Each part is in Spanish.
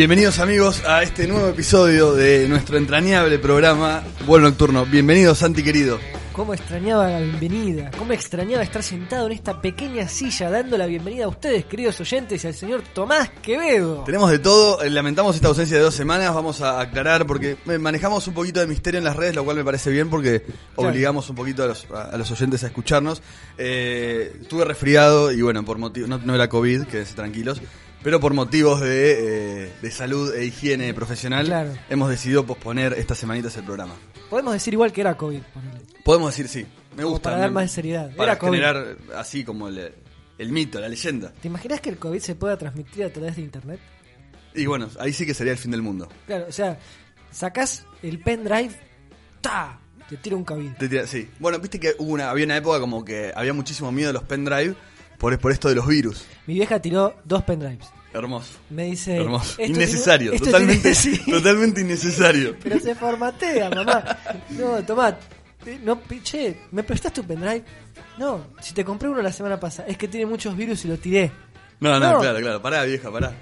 Bienvenidos amigos a este nuevo episodio de nuestro entrañable programa Vuelo Nocturno. Bienvenido Santi querido. Cómo extrañaba la bienvenida, cómo extrañaba estar sentado en esta pequeña silla dando la bienvenida a ustedes, queridos oyentes, y al señor Tomás Quevedo. Tenemos de todo, eh, lamentamos esta ausencia de dos semanas, vamos a aclarar porque eh, manejamos un poquito de misterio en las redes, lo cual me parece bien porque obligamos un poquito a los, a- a los oyentes a escucharnos. Eh, estuve resfriado y bueno, por motivo, no, no era COVID, quédense tranquilos, pero por motivos de, eh, de salud e higiene profesional Claro. hemos decidido posponer estas semanitas el programa. Podemos decir igual que era COVID. Podemos decir sí, me Como gusta. para dar más de seriedad. Para Era COVID. generar así como el, el mito, la leyenda. ¿Te imaginas que el COVID se pueda transmitir a través de internet? Y bueno, ahí sí que sería el fin del mundo. Claro, o sea, sacás el pendrive, ¡ta! Te tira un COVID. Te tira- sí. Bueno, viste que hubo una, había una época como que había muchísimo miedo de los pendrive por, por esto de los virus. Mi vieja tiró dos pendrives. Hermoso. Me dice. Hermoso. "Esto Innecesario, tiene- totalmente, tiene- sí, totalmente innecesario. Pero se formatea, mamá. No, tomá. eh, No, che, ¿me prestas tu pendrive? No, si te compré uno la semana pasada, es que tiene muchos virus y lo tiré. No, no, No. claro, claro. Pará, vieja, pará.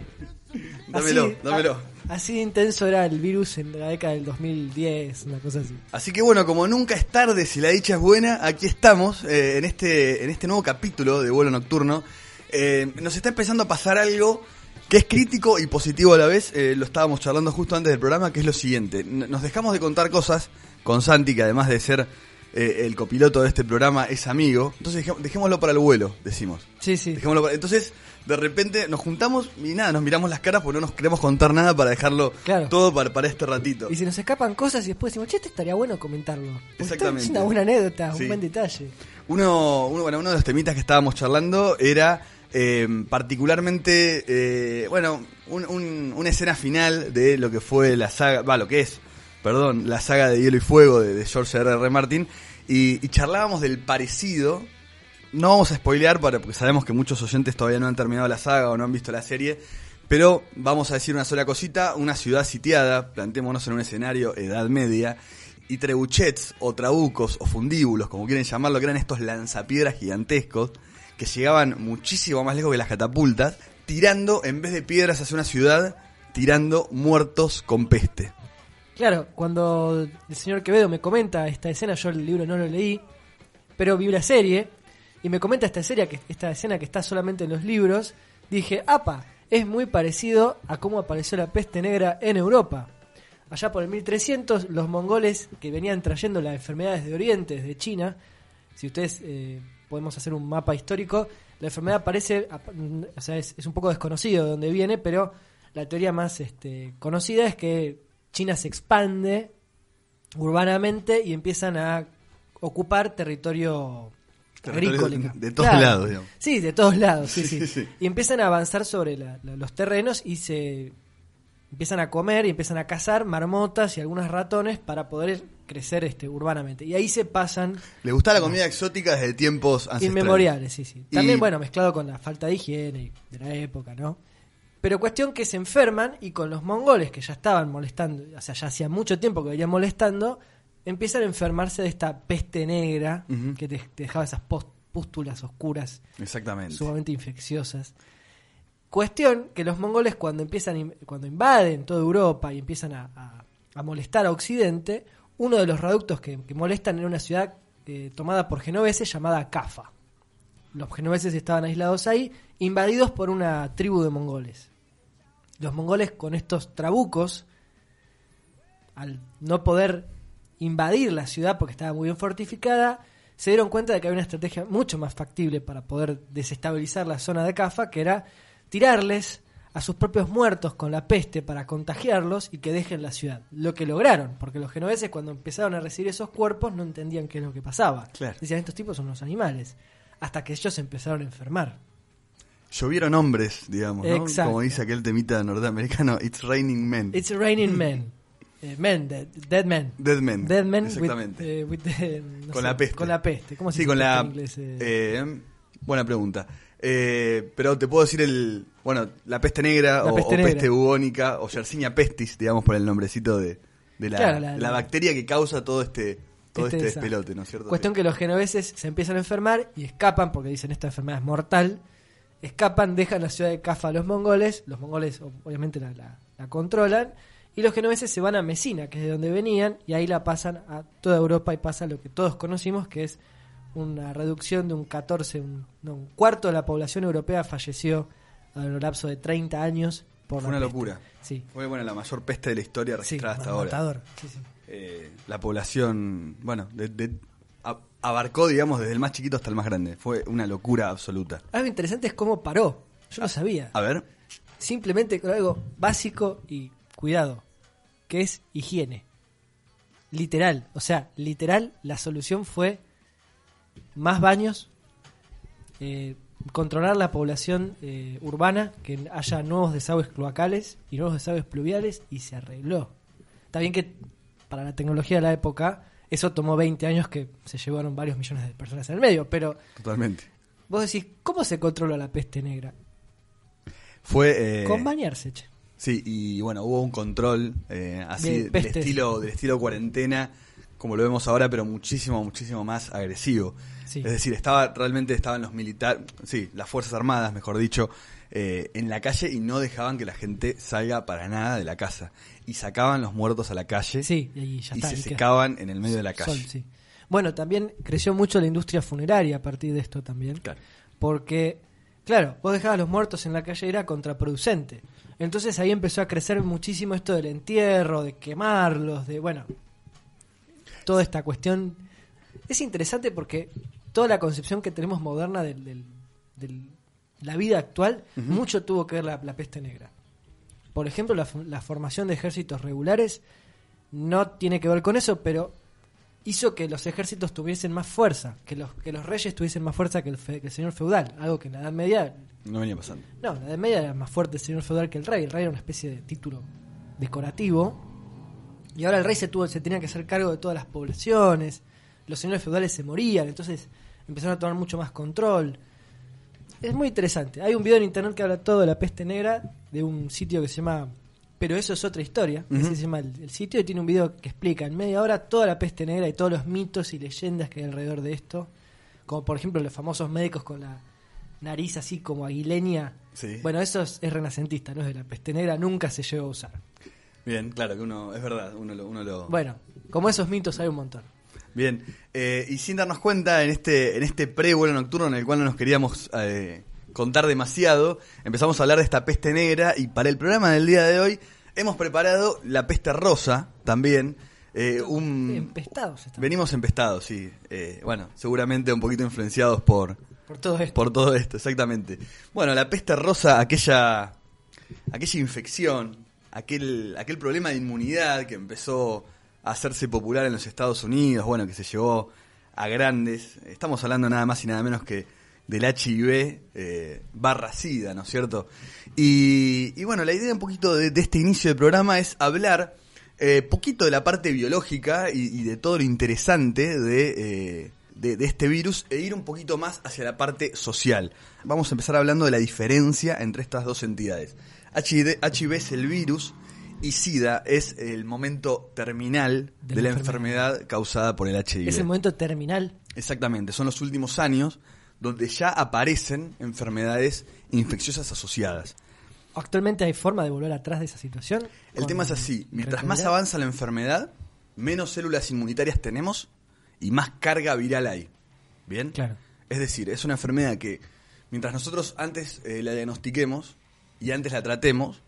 Dámelo, Así- dámelo. a- así de intenso era el virus en la década del 2010, una cosa así. Así que bueno, como nunca es tarde, si la dicha es buena, aquí estamos eh, en, este, en este nuevo capítulo de vuelo nocturno. Eh, nos está empezando a pasar algo que es crítico y positivo a la vez. Eh, lo estábamos charlando justo antes del programa, que es lo siguiente. Nos dejamos de contar cosas con Santi, que además de ser eh, el copiloto de este programa, es amigo. Entonces dejé- dejémoslo para el vuelo, decimos. Sí, sí. Dejémoslo para- Entonces, de repente nos juntamos y nada, nos miramos las caras porque no nos queremos contar nada para dejarlo Claro. todo para, para este ratito. Y se nos escapan cosas y después decimos, che, esto estaría bueno comentarlo. Exactamente. Es una buena anécdota, Sí. un buen detalle. Uno, uno, bueno, uno de los temitas que estábamos charlando era eh, particularmente, eh, bueno, un- un- una escena final de lo que fue la saga, va, lo que es, perdón, la saga de Hielo y Fuego de, George R. R. Martin, y, y charlábamos del parecido. No vamos a spoilear para, porque sabemos que muchos oyentes todavía no han terminado la saga o no han visto la serie, pero vamos a decir una sola cosita, una ciudad sitiada, plantémonos en un escenario Edad Media, y trebuchets o trabucos o fundíbulos, como quieren llamarlo, que eran estos lanzapiedras gigantescos, que llegaban muchísimo más lejos que las catapultas, tirando, en vez de piedras hacia una ciudad, tirando muertos con peste. Claro, cuando el señor Quevedo me comenta esta escena, yo el libro no lo leí, pero vi la serie, y me comenta esta, serie, que, esta escena que está solamente en los libros, dije, apa, es muy parecido a cómo apareció la peste negra en Europa. Allá por el 1300, los mongoles que venían trayendo las enfermedades de Oriente, desde China, si ustedes eh, podemos hacer un mapa histórico, la enfermedad parece, o sea, es, es un poco desconocido de dónde viene, pero la teoría más este, conocida es que China se expande urbanamente y empiezan a ocupar territorio agrícola. de todos lados, digamos. Sí, de todos lados, sí, Sí, sí. sí. Y empiezan a avanzar sobre la- la- los terrenos y se empiezan a comer y empiezan a cazar marmotas y algunos ratones para poder crecer este urbanamente. Y ahí se pasan Le gustaba la comida exótica desde tiempos ancestrales. inmemoriales, sí, sí. Y- También, bueno, mezclado con la falta de higiene de la época, ¿no? Pero cuestión que se enferman y con los mongoles que ya estaban molestando, o sea, ya hacía mucho tiempo que venían molestando, empiezan a enfermarse de esta peste negra que te, te dejaba esas pústulas oscuras Exactamente. sumamente infecciosas. Cuestión que los mongoles cuando empiezan cuando invaden toda Europa y empiezan a, a- a molestar a Occidente, uno de los reductos que, molestan era una ciudad eh, tomada por genoveses llamada Cafa. Los genoveses estaban aislados ahí, invadidos por una tribu de mongoles. Los mongoles con estos trabucos, al no poder invadir la ciudad porque estaba muy bien fortificada, se dieron cuenta de que había una estrategia mucho más factible para poder desestabilizar la zona de Cafa, que era tirarles a sus propios muertos con la peste para contagiarlos y que dejen la ciudad. Lo que lograron, porque los genoveses cuando empezaron a recibir esos cuerpos no entendían qué es lo que pasaba. Claro. Decían, estos tipos son unos animales. Hasta que ellos empezaron a enfermar. Llovieron hombres, digamos, ¿no? Exacto. Como dice aquel temita norteamericano, It's raining men. It's raining men. eh, men, dead, dead men. Dead Men, Dead men with- exactamente. eh, with the- no con sé, la peste. Con la peste. ¿Cómo se sí, dice con la. en inglés? Eh, eh, buena pregunta. Eh, pero te puedo decir el. Bueno, la peste negra La o, peste o negra. peste bubónica o Yersinia pestis, digamos por el nombrecito de, de la, Claro, la- la la- bacteria que causa todo este todo Este este, despelote, ¿no es cierto? Cuestión que los genoveses se empiezan a enfermar y escapan porque dicen esta enfermedad es mortal. Escapan, dejan la ciudad de Cafa a los mongoles. Los mongoles obviamente la, la- la controlan. Y los genoveses se van a Mesina, que es de donde venían, y ahí la pasan a toda Europa y pasa lo que todos conocimos, que es una reducción de un 14, un, no, un cuarto de la población europea falleció a lo largo de 30 años por Fue la una peste. locura. Sí, Fue bueno, la mayor peste de la historia sí, registrada hasta ahora. Sí, sí. Eh, la población, bueno, de- de- a- abarcó, digamos, desde el más chiquito hasta el más grande. Fue una locura absoluta. Algo interesante es cómo paró. Yo no sabía. A ver, simplemente con algo básico y cuidado, que es higiene. Literal, o sea, literal, la solución fue más baños, eh, controlar la población eh, urbana, que haya nuevos desagües cloacales y nuevos desagües pluviales, y se arregló. Está bien que para la tecnología de la época, eso tomó 20 años que se llevaron varios millones de personas en el medio, pero totalmente. vos decís, ¿cómo se controla la peste negra? Fue... eh, Con bañarse, che. Sí, y bueno, hubo un control eh, así De del estilo, del estilo cuarentena, como lo vemos ahora, pero muchísimo, muchísimo más agresivo. Sí. Es decir, estaba realmente estaban los militares, sí, las Fuerzas Armadas, mejor dicho, eh, en la calle y no dejaban que la gente salga para nada de la casa. Y sacaban los muertos a la calle Sí, y se secaban en el medio de la calle. Sol, sí. Bueno, también creció mucho la industria funeraria a partir de esto también. Claro. Porque, claro, vos dejabas los muertos en la calle era contraproducente. Entonces ahí empezó a crecer muchísimo esto del entierro, de quemarlos, de, bueno, toda esta cuestión. Es interesante porque toda la concepción que tenemos moderna del, del- del- la vida actual, mucho tuvo que ver la, la peste negra. Por ejemplo, la, la formación de ejércitos regulares no tiene que ver con eso, pero hizo que los ejércitos tuviesen más fuerza, que los, que los reyes tuviesen más fuerza que el, fe- que el señor feudal, algo que en la Edad Media, No venía pasando. no, en la Edad Media era más fuerte el señor feudal que el rey, el rey era una especie de título decorativo, y ahora el rey se, tuvo, se tenía que hacer cargo de todas las poblaciones, los señores feudales se morían, entonces empezaron a tomar mucho más control. Es muy interesante. Hay un video en internet que habla todo de la peste negra, de un sitio que se llama Pero eso es otra historia, así se llama el, el sitio, y tiene un video que explica en media hora toda la peste negra y todos los mitos y leyendas que hay alrededor de esto, como por ejemplo los famosos médicos con la nariz así como aguileña. Sí. Bueno, eso es, es renacentista, no es de la peste negra, nunca se llegó a usar. Bien, claro que uno, es verdad, uno lo, uno lo, Bueno, como esos mitos hay un montón. Bien, eh, y sin darnos cuenta, en este, en este pre-vuelo nocturno en el cual no nos queríamos eh, contar demasiado, empezamos a hablar de esta peste negra y para el programa del día de hoy hemos preparado la peste rosa también. eh, un, Empestados estamos venimos empestados, sí. bueno, seguramente un poquito influenciados por, por todo esto. por todo esto, exactamente. Bueno, la peste rosa, aquella, aquella infección, aquel, aquel problema de inmunidad que empezó a hacerse popular en los Estados Unidos, bueno, que se llevó a grandes. Estamos hablando nada más y nada menos que del HIV eh, barra SIDA, ¿no es cierto? Y, y bueno, la idea un poquito de, este inicio del programa es hablar eh, poquito de la parte biológica y, de todo lo interesante eh, de, de este virus e ir un poquito más hacia la parte social. Vamos a empezar hablando de la diferencia entre estas dos entidades. HIV, HIV es el virus y SIDA es el momento terminal de, De la enfermedad causada por el HIV. Es el momento terminal. Exactamente, son los últimos años donde ya aparecen enfermedades infecciosas asociadas. ¿Actualmente hay forma de volver atrás de esa situación? El tema es así, mientras más avanza la enfermedad, menos células inmunitarias tenemos y más carga viral hay. ¿Bien? Claro. Es decir, es una enfermedad que mientras nosotros antes eh, la diagnostiquemos y antes la tratemos,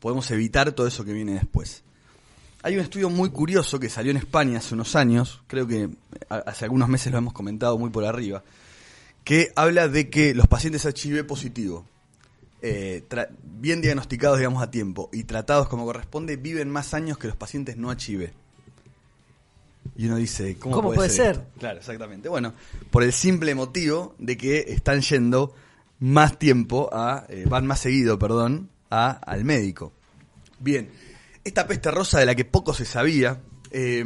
podemos evitar todo eso que viene después. Hay un estudio muy curioso que salió en España hace unos años, creo que a- hace algunos meses lo hemos comentado muy por arriba, que habla de que los pacientes HIV positivo, eh, bien diagnosticados, digamos, a tiempo y tratados como corresponde, viven más años que los pacientes no HIV. Y uno dice, ¿cómo, ¿Cómo puede, puede ser? Claro, exactamente. Bueno, por el simple motivo de que están yendo más tiempo a, eh, van más seguido, perdón, a, al médico. Bien, esta peste rosa de la que poco se sabía, eh,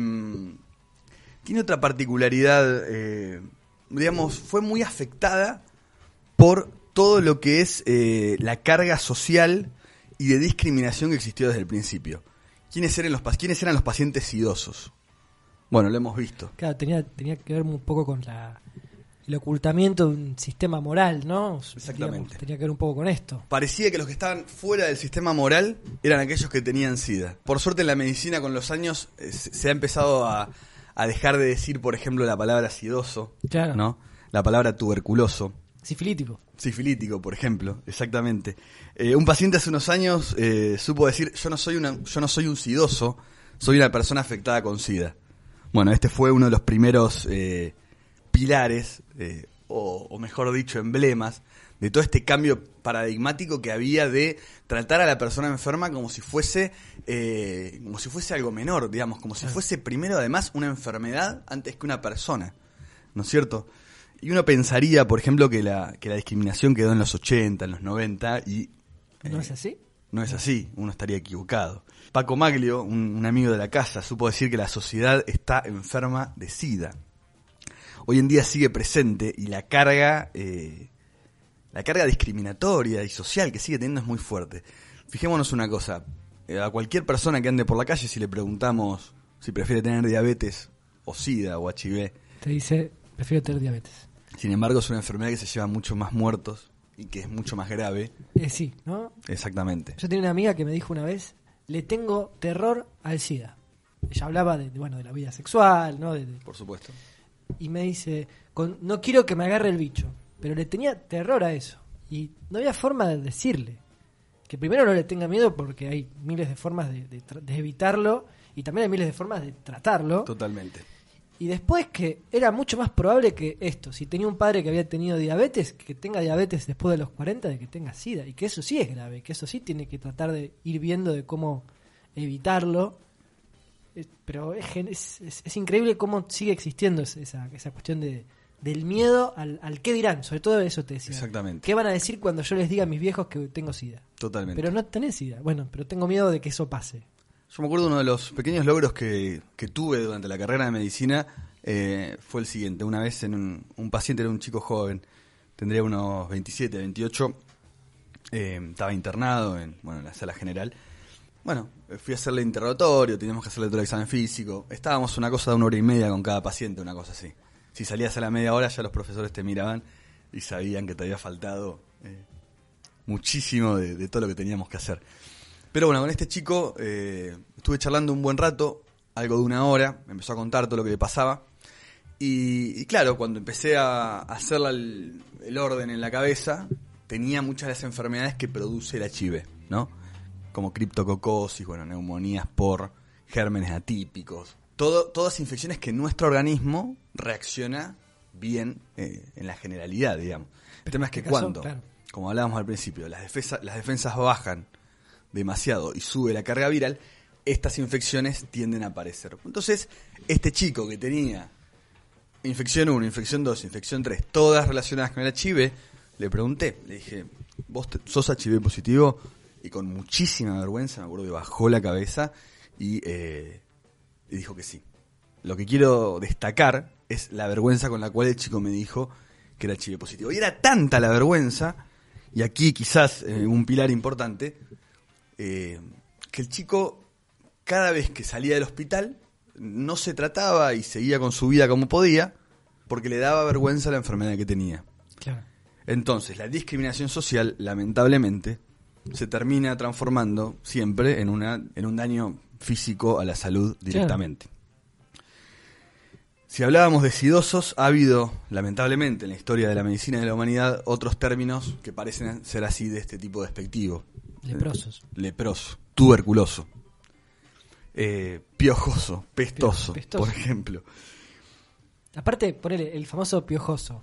tiene otra particularidad, eh, digamos, fue muy afectada por todo lo que es eh, la carga social y de discriminación que existió desde el principio. ¿Quiénes eran los, ¿Quiénes eran los pacientes idosos? Bueno, lo hemos visto. Claro, tenía, tenía que ver un poco con la, el ocultamiento de un sistema moral, ¿no? Exactamente. Tenía que ver un poco con esto. Parecía que los que estaban fuera del sistema moral eran aquellos que tenían SIDA. Por suerte en la medicina con los años eh, se se ha empezado a, a dejar de decir, por ejemplo, la palabra sidoso, Claro. ¿no? La palabra tuberculoso. Sifilítico. Sifilítico, por ejemplo, exactamente. Eh, un paciente hace unos años eh, supo decir, yo no, soy una, yo no soy un sidoso, soy una persona afectada con SIDA. Bueno, este fue uno de los primeros eh, pilares, eh, o, o mejor dicho, emblemas, de todo este cambio paradigmático que había de tratar a la persona enferma como si fuese, eh, como si fuese algo menor, digamos, como si fuese primero además una enfermedad antes que una persona. ¿no es cierto? Y uno pensaría, por ejemplo, que la, que la discriminación quedó en los 80, en los 90 y... ¿No eh, es así? No es así, uno estaría equivocado. Paco Maglio, un, un amigo de la casa, supo decir que la sociedad está enferma de SIDA. Hoy en día sigue presente y la carga, eh, la carga discriminatoria y social que sigue teniendo es muy fuerte. Fijémonos una cosa, eh, a cualquier persona que ande por la calle si le preguntamos si prefiere tener diabetes o SIDA o HIV, Te dice, prefiero tener diabetes. sin embargo, es una enfermedad que se lleva mucho más muertos y que es mucho más grave. Eh, sí, ¿no? Exactamente. Yo tenía una amiga que me dijo una vez, le tengo terror al SIDA. Ella hablaba de, bueno, de la vida sexual, ¿no? De- de- Por supuesto. Y me dice, con- no quiero que me agarre el bicho, pero le tenía terror a eso. Y no había forma de decirle. Que primero no le tenga miedo porque hay miles de formas de, de evitarlo y también hay miles de formas de tratarlo. Totalmente. Y después que era mucho más probable que esto, si tenía un padre que había tenido diabetes, que tenga diabetes después de los 40, de que tenga SIDA. Y que eso sí es grave, que eso sí tiene que tratar de ir viendo de cómo evitarlo. Pero es, es, es- increíble cómo sigue existiendo es- esa, esa cuestión de, del miedo al, al qué dirán. Sobre todo eso te decía. Exactamente. ¿Qué van a decir cuando yo les diga a mis viejos que tengo SIDA? Totalmente. Pero no tenés SIDA. Bueno, pero tengo miedo de que eso pase. Yo me acuerdo uno de los pequeños logros que, que tuve durante la carrera de medicina eh, fue el siguiente. Una vez en un, un paciente, era un chico joven, tendría unos 27, 28, eh, estaba internado en, bueno, en la sala general. Bueno, eh, fui a hacerle interrogatorio, teníamos que hacerle todo el examen físico. Estábamos una cosa de una hora y media con cada paciente, una cosa así. Si salías a la media hora ya los profesores te miraban y sabían que te había faltado eh, muchísimo de, todo lo que teníamos que hacer. Pero bueno, con este chico eh, estuve charlando un buen rato, algo de una hora, me empezó a contar todo lo que le pasaba. Y, claro, cuando empecé a hacer el, el orden en la cabeza, tenía muchas de las enfermedades que produce el HIV, ¿no? Como criptococosis, bueno, neumonías por gérmenes atípicos. Todo, todas infecciones que nuestro organismo reacciona bien eh, en la generalidad, digamos. El tema es que este caso, cuando, claro. como hablábamos al principio, las, defensa- las defensas bajan demasiado y sube la carga viral, estas infecciones tienden a aparecer. Entonces, este chico que tenía infección 1, infección 2, infección 3, todas relacionadas con el HIV, le pregunté, le dije, ¿vos te- sos HIV positivo? Y con muchísima vergüenza, me acuerdo que bajó la cabeza y, eh, y dijo que sí. Lo que quiero destacar es la vergüenza con la cual el chico me dijo que era HIV positivo. Y era tanta la vergüenza, y aquí quizás eh, un pilar importante, eh, que el chico cada vez que salía del hospital no se trataba y seguía con su vida como podía porque le daba vergüenza la enfermedad que tenía. Claro. Entonces, la discriminación social, lamentablemente, se termina transformando siempre en, una, en un daño físico a la salud directamente. Si hablábamos de sidosos, ha habido, lamentablemente, en la historia de la medicina y de la humanidad, otros términos que parecen ser así de este tipo despectivo. Leprosos. Leproso, tuberculoso, eh, piojoso, pestoso, Pestoso. por ejemplo. Aparte, ponele el famoso piojoso.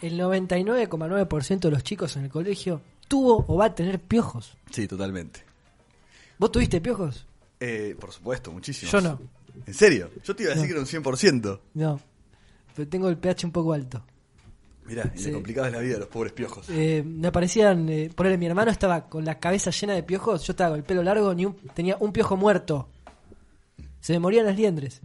El 99,9% de los chicos en el colegio tuvo o va a tener piojos. Sí, totalmente. ¿Vos tuviste piojos? Eh, por supuesto, muchísimo. Yo no. ¿En serio? Yo te iba a decir No. que era un 100%. No. Pero tengo el pH un poco alto. Mirá, y Sí. le complicabas la vida a los pobres piojos. Eh, me aparecían, eh, ponerle mi hermano estaba con la cabeza llena de piojos, yo estaba con el pelo largo, ni un- tenía un piojo muerto. Se me morían las liendres.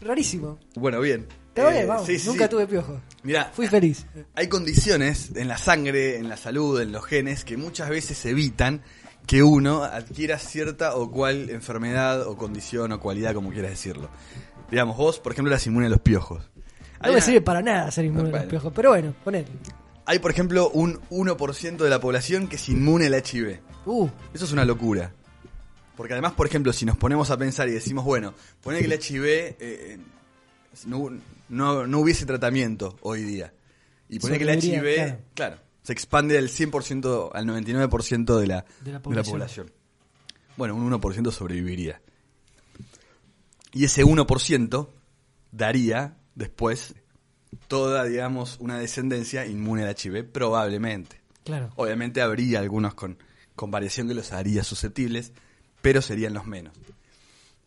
Rarísimo. Bueno, bien. Eh, vamos, sí, nunca sí. tuve piojos. Mirá, Fui feliz. hay condiciones en la sangre, en la salud, en los genes, que muchas veces evitan que uno adquiera cierta o cual enfermedad o condición o cualidad, como quieras decirlo. Digamos, vos, por ejemplo, eras inmune a los piojos. No Hay me una- sirve para nada ser inmune a Bueno. los piojos, pero bueno, ponele. Hay, por ejemplo, un 1% de la población que es inmune al HIV. Uh, Eso es una locura. Porque además, por ejemplo, si nos ponemos a pensar y decimos, bueno, poner que el HIV eh, no, no- no hubiese tratamiento hoy día. Y poner que el HIV, claro. claro. se expande del 100% al 99% de la, De la de la población. población. Bueno, un 1% sobreviviría. Y ese 1% daría después toda, digamos, una descendencia inmune al HIV, probablemente. claro. Obviamente habría algunos con, con variación que los haría susceptibles, pero serían los menos.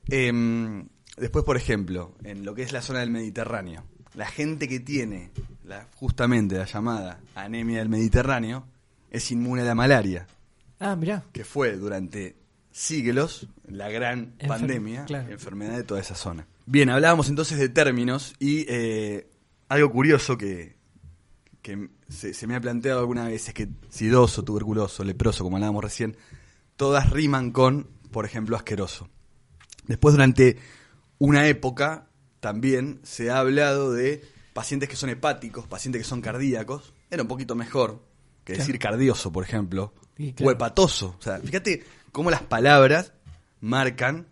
Em, después, por ejemplo, en lo que es la zona del Mediterráneo, la gente que tiene la, justamente la llamada anemia del Mediterráneo es inmune a la malaria, Ah, mirá. que fue durante siglos la gran Enfer- pandemia, claro. enfermedad de toda esa zona. Bien, hablábamos entonces de términos y eh, algo curioso que, que se, se me ha planteado alguna vez es que sidoso, tuberculoso, leproso, como hablábamos recién, todas riman con, por ejemplo, asqueroso. Después, durante una época, también se ha hablado de pacientes que son hepáticos, pacientes que son cardíacos. Era un poquito mejor que Claro. decir cardioso, por ejemplo, claro. o hepatoso. O sea, fíjate cómo las palabras marcan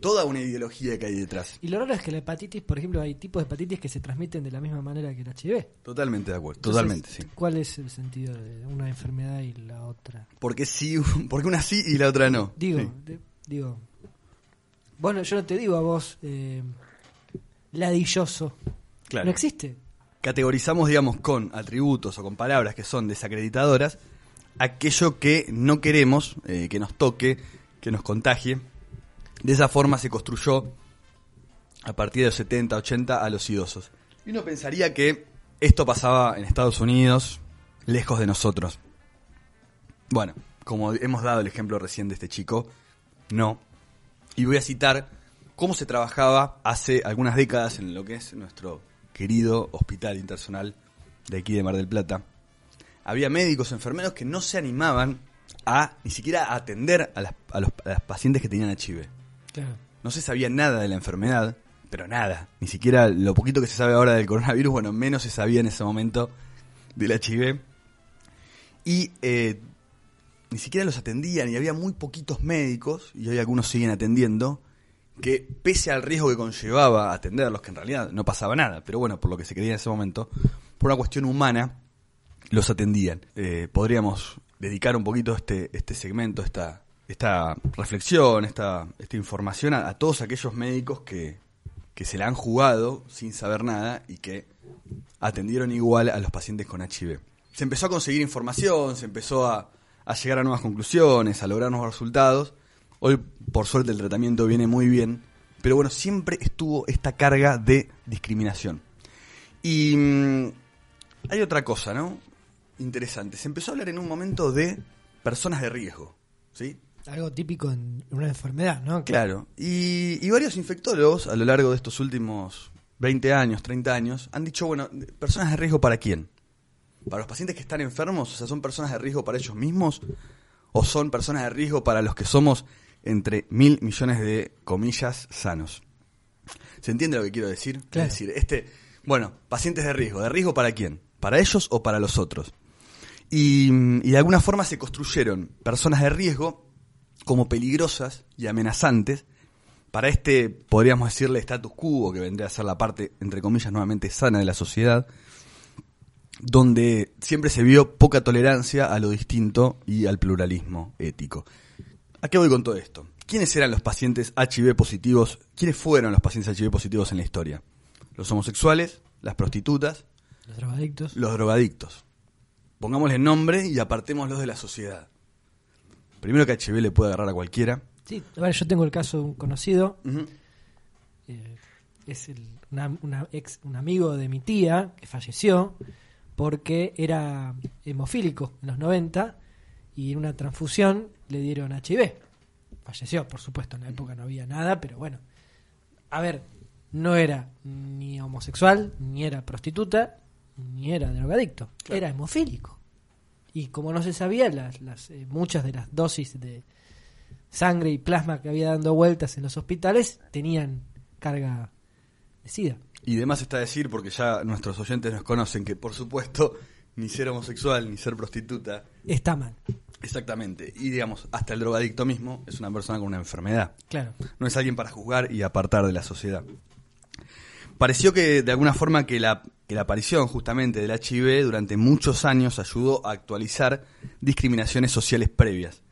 toda una ideología que hay detrás. Y lo raro es que la hepatitis, por ejemplo, hay tipos de hepatitis que se transmiten de la misma manera que el HIV. Totalmente de acuerdo, Entonces, totalmente, sí. ¿Cuál es el sentido de una enfermedad y la otra? Porque sí, porque una sí y la otra no. Digo, Sí. de- digo. Bueno, yo no te digo a vos eh, ladilloso. Claro. No existe. categorizamos, digamos, con atributos o con palabras que son desacreditadoras aquello que no queremos eh, que nos toque, que nos contagie. De esa forma se construyó a partir de los 70, 80 a los idosos. Y uno pensaría que esto pasaba en Estados Unidos, lejos de nosotros. Bueno, como hemos dado el ejemplo recién de este chico, no. Y voy a citar cómo se trabajaba hace algunas décadas en lo que es nuestro querido hospital internacional de aquí de Mar del Plata. Había médicos, enfermeros que no se animaban a ni siquiera a atender a las, a los, a las pacientes que tenían HIV. Claro. No se sabía nada de la enfermedad, pero nada. Ni siquiera lo poquito que se sabe ahora del coronavirus, bueno, menos se sabía en ese momento del HIV. Y eh, ni siquiera los atendían y había muy poquitos médicos, y hoy algunos siguen atendiendo, que pese al riesgo que conllevaba atenderlos, que en realidad no pasaba nada, pero bueno, por lo que se creía en ese momento, por una cuestión humana, los atendían. Eh, podríamos dedicar un poquito este, este segmento, esta, esta reflexión, esta, esta información a, todos aquellos médicos que, que se la han jugado sin saber nada y que atendieron igual a los pacientes con HIV. Se empezó a conseguir información, se empezó a, a llegar a nuevas conclusiones, a lograr nuevos resultados. Hoy, por suerte, el tratamiento viene muy bien, pero bueno, siempre estuvo esta carga de discriminación. Y mm, hay otra cosa, ¿no? Interesante. Se empezó a hablar en un momento de personas de riesgo, ¿sí? Algo típico en una enfermedad, ¿no? Claro. Y, y varios infectólogos a lo largo de estos últimos 20 años, 30 años, han dicho, bueno, ¿personas de riesgo para quién? ¿Para los pacientes que están enfermos? O sea, ¿son personas de riesgo para ellos mismos? ¿O son personas de riesgo para los que somos entre mil millones de comillas sanos? ¿Se entiende lo que quiero decir? Claro. Es decir, este, bueno, pacientes de riesgo. ¿De riesgo para quién? ¿Para ellos o para los otros? Y, y de alguna forma se construyeron personas de riesgo como peligrosas y amenazantes para este, podríamos decirle, status quo, que vendría a ser la parte, entre comillas, nuevamente sana de la sociedad, donde siempre se vio poca tolerancia a lo distinto y al pluralismo ético. ¿A qué voy con todo esto? ¿Quiénes eran los pacientes HIV positivos? ¿Quiénes fueron los pacientes HIV positivos en la historia? Los homosexuales, las prostitutas, Los drogadictos. los drogadictos. Pongámosle nombre y apartémoslos de la sociedad. Primero que HIV le puede agarrar a cualquiera. Sí, a ver, yo tengo el caso de un conocido, eh, es el- una- una ex, un amigo de mi tía que falleció porque era hemofílico en los 90 y en una transfusión le dieron HIV. Falleció, por supuesto, en la época no había nada, pero bueno. A ver, no era ni homosexual, ni era prostituta, ni era drogadicto, era hemofílico. Y como no se sabía, las, las, eh, muchas de las dosis de sangre y plasma que había dando vueltas en los hospitales tenían carga de SIDA. Y demás está decir, porque ya nuestros oyentes nos conocen, que por supuesto ni ser homosexual ni ser prostituta, Está mal, exactamente. Y digamos, hasta el drogadicto mismo es una persona con una enfermedad. claro. No es alguien para juzgar y apartar de la sociedad. Pareció que de alguna forma que la, que la aparición justamente del HIV durante muchos años ayudó a actualizar discriminaciones sociales previas.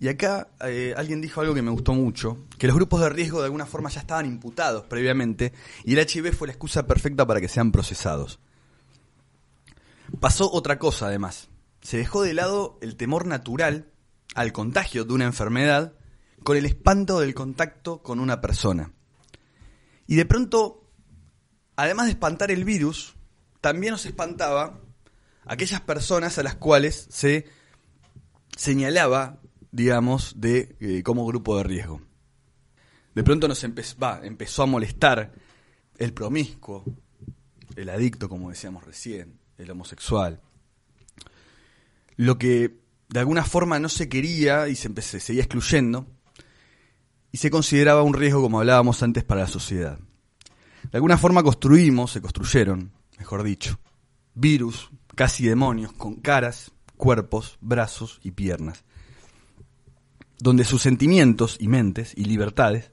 Y acá eh, alguien dijo algo que me gustó mucho, que los grupos de riesgo de alguna forma ya estaban imputados previamente y el HIV fue la excusa perfecta para que sean procesados. Pasó otra cosa además. Se dejó de lado el temor natural al contagio de una enfermedad con el espanto del contacto con una persona. Y de pronto, además de espantar el virus, también nos espantaba aquellas personas a las cuales se señalaba, digamos, de eh, como grupo de riesgo. De pronto nos empezó a molestar el promiscuo, el adicto, como decíamos recién, el homosexual. Lo que de alguna forma no se quería y se, se seguía excluyendo, y se consideraba un riesgo, como hablábamos antes, para la sociedad. De alguna forma construimos, se construyeron, mejor dicho, virus, casi demonios, con caras, cuerpos, brazos y piernas, donde sus sentimientos y mentes y libertades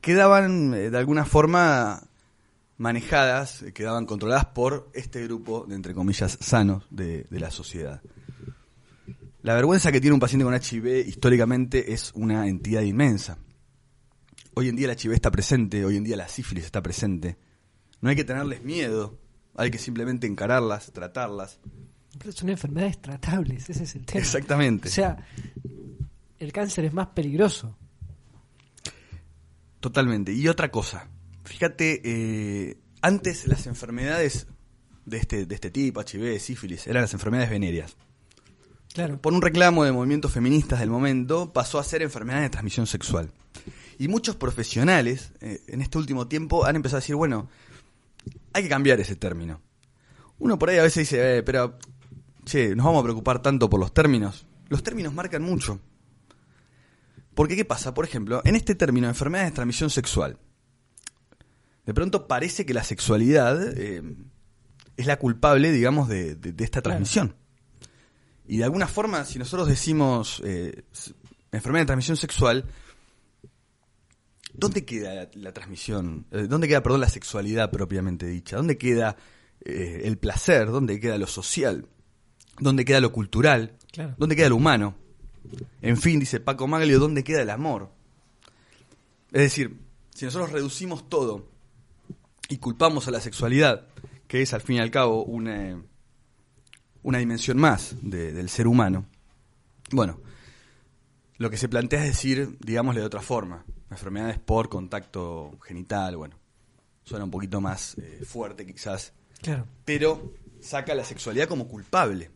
quedaban eh, de alguna forma manejadas, eh, quedaban controladas por este grupo de, entre comillas, sanos de, de la sociedad. La vergüenza que tiene un paciente con HIV históricamente es una entidad inmensa. Hoy en día el HIV está presente, hoy en día la sífilis está presente. No hay que tenerles miedo, hay que simplemente encararlas, tratarlas. Pero son enfermedades tratables, ese es el tema. Exactamente. O sea, el cáncer es más peligroso. Totalmente. Y otra cosa, fíjate, eh, antes las enfermedades de este, de este tipo, HIV, sífilis, eran las enfermedades venéreas. Claro. Por un reclamo de movimientos feministas del momento, pasó a ser enfermedad de transmisión sexual. Y muchos profesionales eh, en este último tiempo han empezado a decir, bueno, hay que cambiar ese término. Uno por ahí a veces dice, eh, pero, che, nos vamos a preocupar tanto por los términos. Los términos marcan mucho. Porque, ¿qué pasa? Por ejemplo, en este término, enfermedad de transmisión sexual, de pronto parece que la sexualidad eh, es la culpable, digamos, de, de- de esta Claro. transmisión. Y de alguna forma, si nosotros decimos eh, enfermedad de transmisión sexual, ¿dónde queda la, la transmisión? Eh, ¿Dónde queda, perdón, la sexualidad propiamente dicha? ¿Dónde queda eh, el placer? ¿Dónde queda lo social? ¿Dónde queda lo cultural? Claro. ¿Dónde queda lo humano? En fin, dice Paco Maglio, ¿dónde queda el amor? Es decir, si nosotros reducimos todo y culpamos a la sexualidad, que es al fin y al cabo una, una dimensión más de- del ser humano, bueno, lo que se plantea es decir, digámosle de otra forma, enfermedades por contacto genital, bueno, suena un poquito más eh, fuerte quizás, Claro. pero saca la sexualidad como culpable.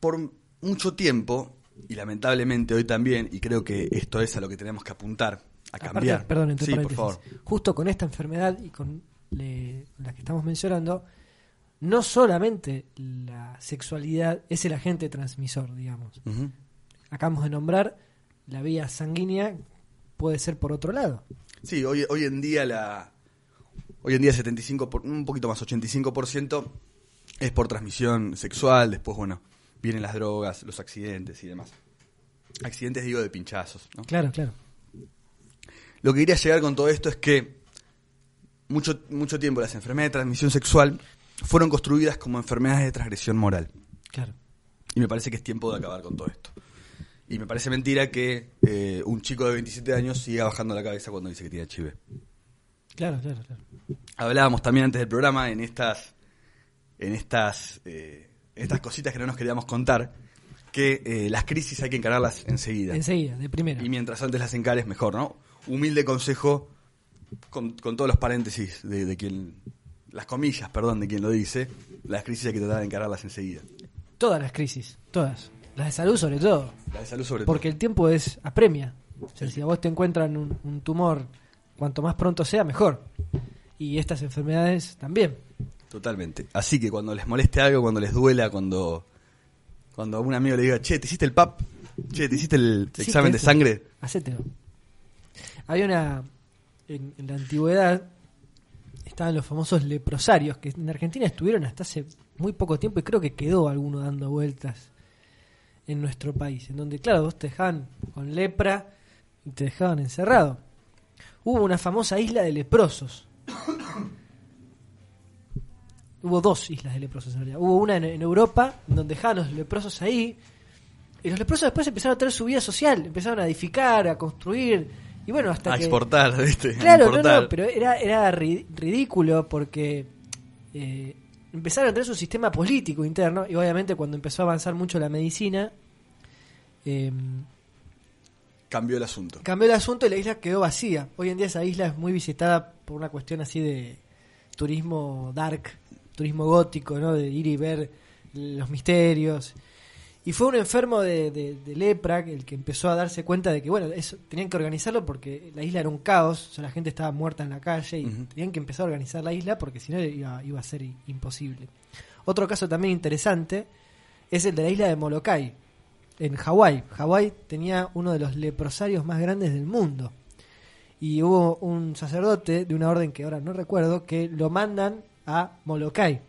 Por mucho tiempo, y lamentablemente hoy también, y creo que esto es a lo que tenemos que apuntar, a Aparte, cambiar. perdón, sí, por favor. Justo con esta enfermedad y con le- la que estamos mencionando, no solamente la sexualidad es el agente transmisor, digamos. Acabamos de nombrar la vía sanguínea, puede ser por otro lado. Sí, hoy, hoy en día la hoy en día 75 por- un poquito más 85% es por transmisión sexual, después bueno, vienen las drogas, los accidentes y demás. Accidentes digo de pinchazos, ¿no? Claro, claro. Lo que quería llegar con todo esto es que mucho, mucho tiempo las enfermedades de transmisión sexual fueron construidas como enfermedades de transgresión moral. Claro. Y me parece que es tiempo de acabar con todo esto. Y me parece mentira que eh, un chico de 27 años siga bajando la cabeza cuando dice que tiene HIV. Claro, claro, claro. Hablábamos también antes del programa en estas, en estas, eh, estas cositas que no nos queríamos contar, que eh, las crisis hay que encararlas enseguida. Enseguida, de primera. Y mientras antes las encares, mejor, ¿no? Humilde consejo con, con todos los paréntesis de, de quien las comillas, perdón, de quien lo dice, las crisis hay que tratar de encararlas enseguida. Todas las crisis, todas. Las de salud sobre todo. La de salud sobre Porque el tiempo es apremia. O sea, si a vos te encuentran un, un tumor, cuanto más pronto sea, mejor. Y estas enfermedades también. Totalmente. Así que cuando les moleste algo, cuando les duela, cuando, cuando a un amigo le diga, che, ¿te hiciste el PAP? Che, ¿te hiciste el examen de sangre? Hacételo. Había una. En, en la antigüedad estaban los famosos leprosarios, que en Argentina estuvieron hasta hace muy poco tiempo y creo que quedó alguno dando vueltas en nuestro país. En donde, claro, vos te dejaban con lepra y te dejaban encerrado. Hubo una famosa isla de leprosos. Hubo dos islas de leprosos en realidad. Hubo una en, en Europa, donde dejaban los leprosos ahí. Y los leprosos después empezaron a tener su vida social, empezaron a edificar, a construir. Y bueno, hasta A que. exportar, ¿viste? Claro, no, importar. no, pero era, era ri- ridículo porque eh, empezaron a tener su sistema político interno y obviamente cuando empezó a avanzar mucho la medicina, eh, Cambió el asunto. cambió el asunto y la isla quedó vacía. Hoy en día esa isla es muy visitada por una cuestión así de turismo dark, turismo gótico, ¿no? De ir y ver los misterios. Y fue un enfermo de, de- de lepra el que empezó a darse cuenta de que, bueno, eso, tenían que organizarlo porque la isla era un caos, o sea, la gente estaba muerta en la calle y tenían que empezar a organizar la isla porque si no iba, iba a ser imposible. Otro caso también interesante es el de la isla de Molokai, en Hawái. Hawái tenía uno de los leprosarios más grandes del mundo. Y hubo un sacerdote de una orden que ahora no recuerdo que lo mandan a Molokai.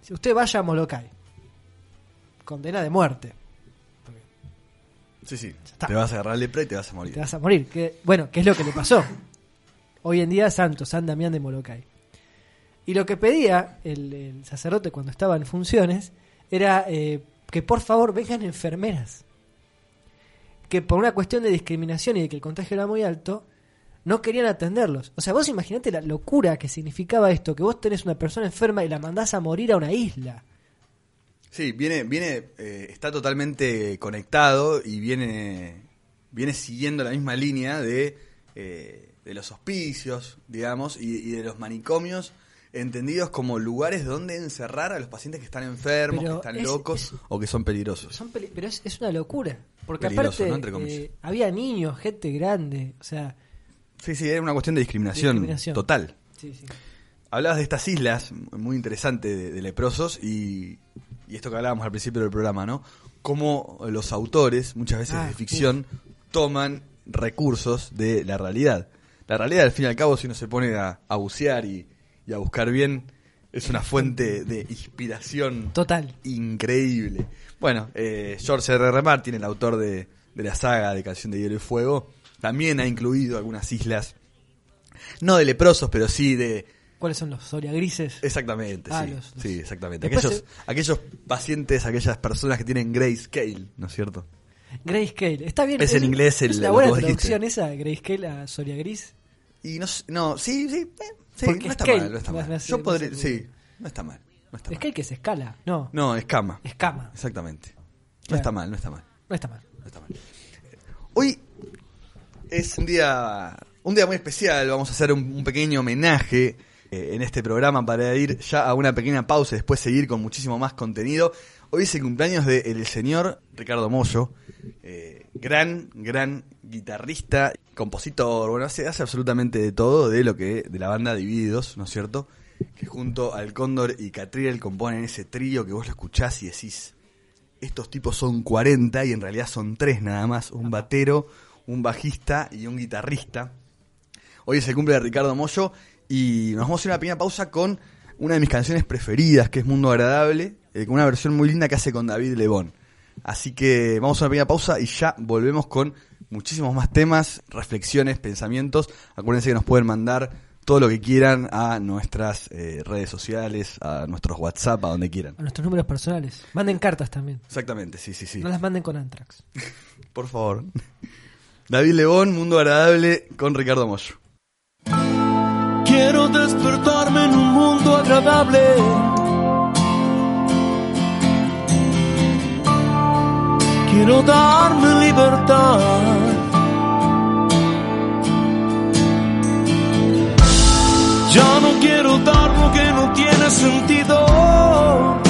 Si usted vaya a Molokai, condena de muerte. Sí, sí. Te vas a agarrar lepra y te vas a morir. Te vas a morir. Que, bueno, ¿qué es lo que le pasó? Hoy en día santo, San Damián de Molokai. Y lo que pedía el, el sacerdote cuando estaba en funciones era eh, que por favor vengan enfermeras. Que por una cuestión de discriminación y de que el contagio era muy alto, no querían atenderlos. O sea, vos imaginate la locura que significaba esto, que vos tenés una persona enferma y la mandás a morir a una isla. Sí, viene, viene, eh, está totalmente conectado y viene, viene siguiendo la misma línea de, eh, de los hospicios, digamos, y, y de los manicomios, entendidos como lugares donde encerrar a los pacientes que están enfermos, Pero que están es- locos es- o que son peligrosos. Son peli- pero es, es una locura. Porque Peligroso, aparte ¿no? Entre comillas. eh, había niños, gente grande, o sea... Sí, sí, era una cuestión de discriminación, Discriminación. total. Sí, sí. Hablabas de estas islas, muy interesante, de, de leprosos, y, y esto que hablábamos al principio del programa, ¿no? Cómo los autores, muchas veces Ah, de ficción, toman recursos de la realidad. La realidad, al fin y al cabo, si uno se pone a, a bucear y, y a buscar bien, es una fuente de inspiración Total. increíble. Bueno, eh, George R. R. Martin, el autor de, de la saga de Canción de Hielo y Fuego, también ha incluido algunas islas, no de leprosos, pero sí de... ¿Cuáles son los Soria grises? Exactamente, Ah, sí, los- los- sí, exactamente. Aquellos, aquellos pacientes, aquellas personas que tienen grayscale, ¿no es cierto? Grayscale. Está bien. Es en inglés el- es lo buena dijiste. traducción esa, Grayscale a Soria gris. Y no, no sí, sí, eh, sí, Porque no está scale, mal, no está mal. me hace- Yo podría, sí, no está mal, no está mal. Que se escala. No, No, escama, escama. exactamente. No está mal, no está mal. No está mal. No está mal. Hoy es un día, un día muy especial. Vamos a hacer un, pequeño homenaje eh, en este programa para ir ya a una pequeña pausa y después seguir con muchísimo más contenido. Hoy es el cumpleaños del señor Ricardo Mollo, eh, gran, gran guitarrista, compositor, bueno, hace, hace absolutamente de todo de lo que de la banda Divididos, ¿no es cierto? Que junto al Cóndor y Catriel componen ese trío que vos lo escuchás y decís, estos tipos son 40 y en realidad son tres nada más, un batero, un bajista y un guitarrista. Hoy es el cumple de Ricardo Mollo y nos vamos a hacer una pequeña pausa con una de mis canciones preferidas, que es Mundo Agradable, eh, con una versión muy linda que hace con David Lebón. Así que vamos a una pequeña pausa y ya volvemos con muchísimos más temas, reflexiones, pensamientos. Acuérdense que nos pueden mandar todo lo que quieran a nuestras eh, redes sociales, a nuestros WhatsApp, a donde quieran. A nuestros números personales. Manden cartas también. Exactamente, sí, sí, sí. No las manden con Antrax. Por favor. David Lebón, Mundo Agradable con Ricardo Mollo. Quiero despertarme en un mundo agradable. Quiero darme libertad. Ya no quiero dar lo que no tiene sentido.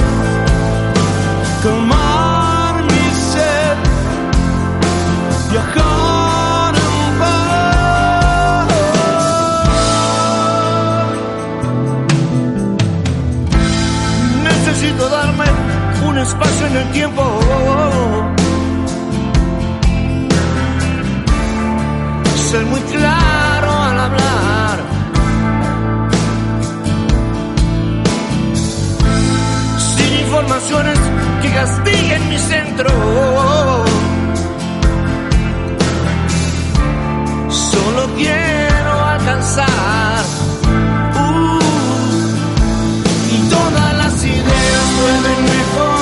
Espacio en el tiempo. Ser muy claro al hablar. Sin informaciones que castiguen mi centro. Solo quiero alcanzar. Uh, y todas las ideas pueden mejorar,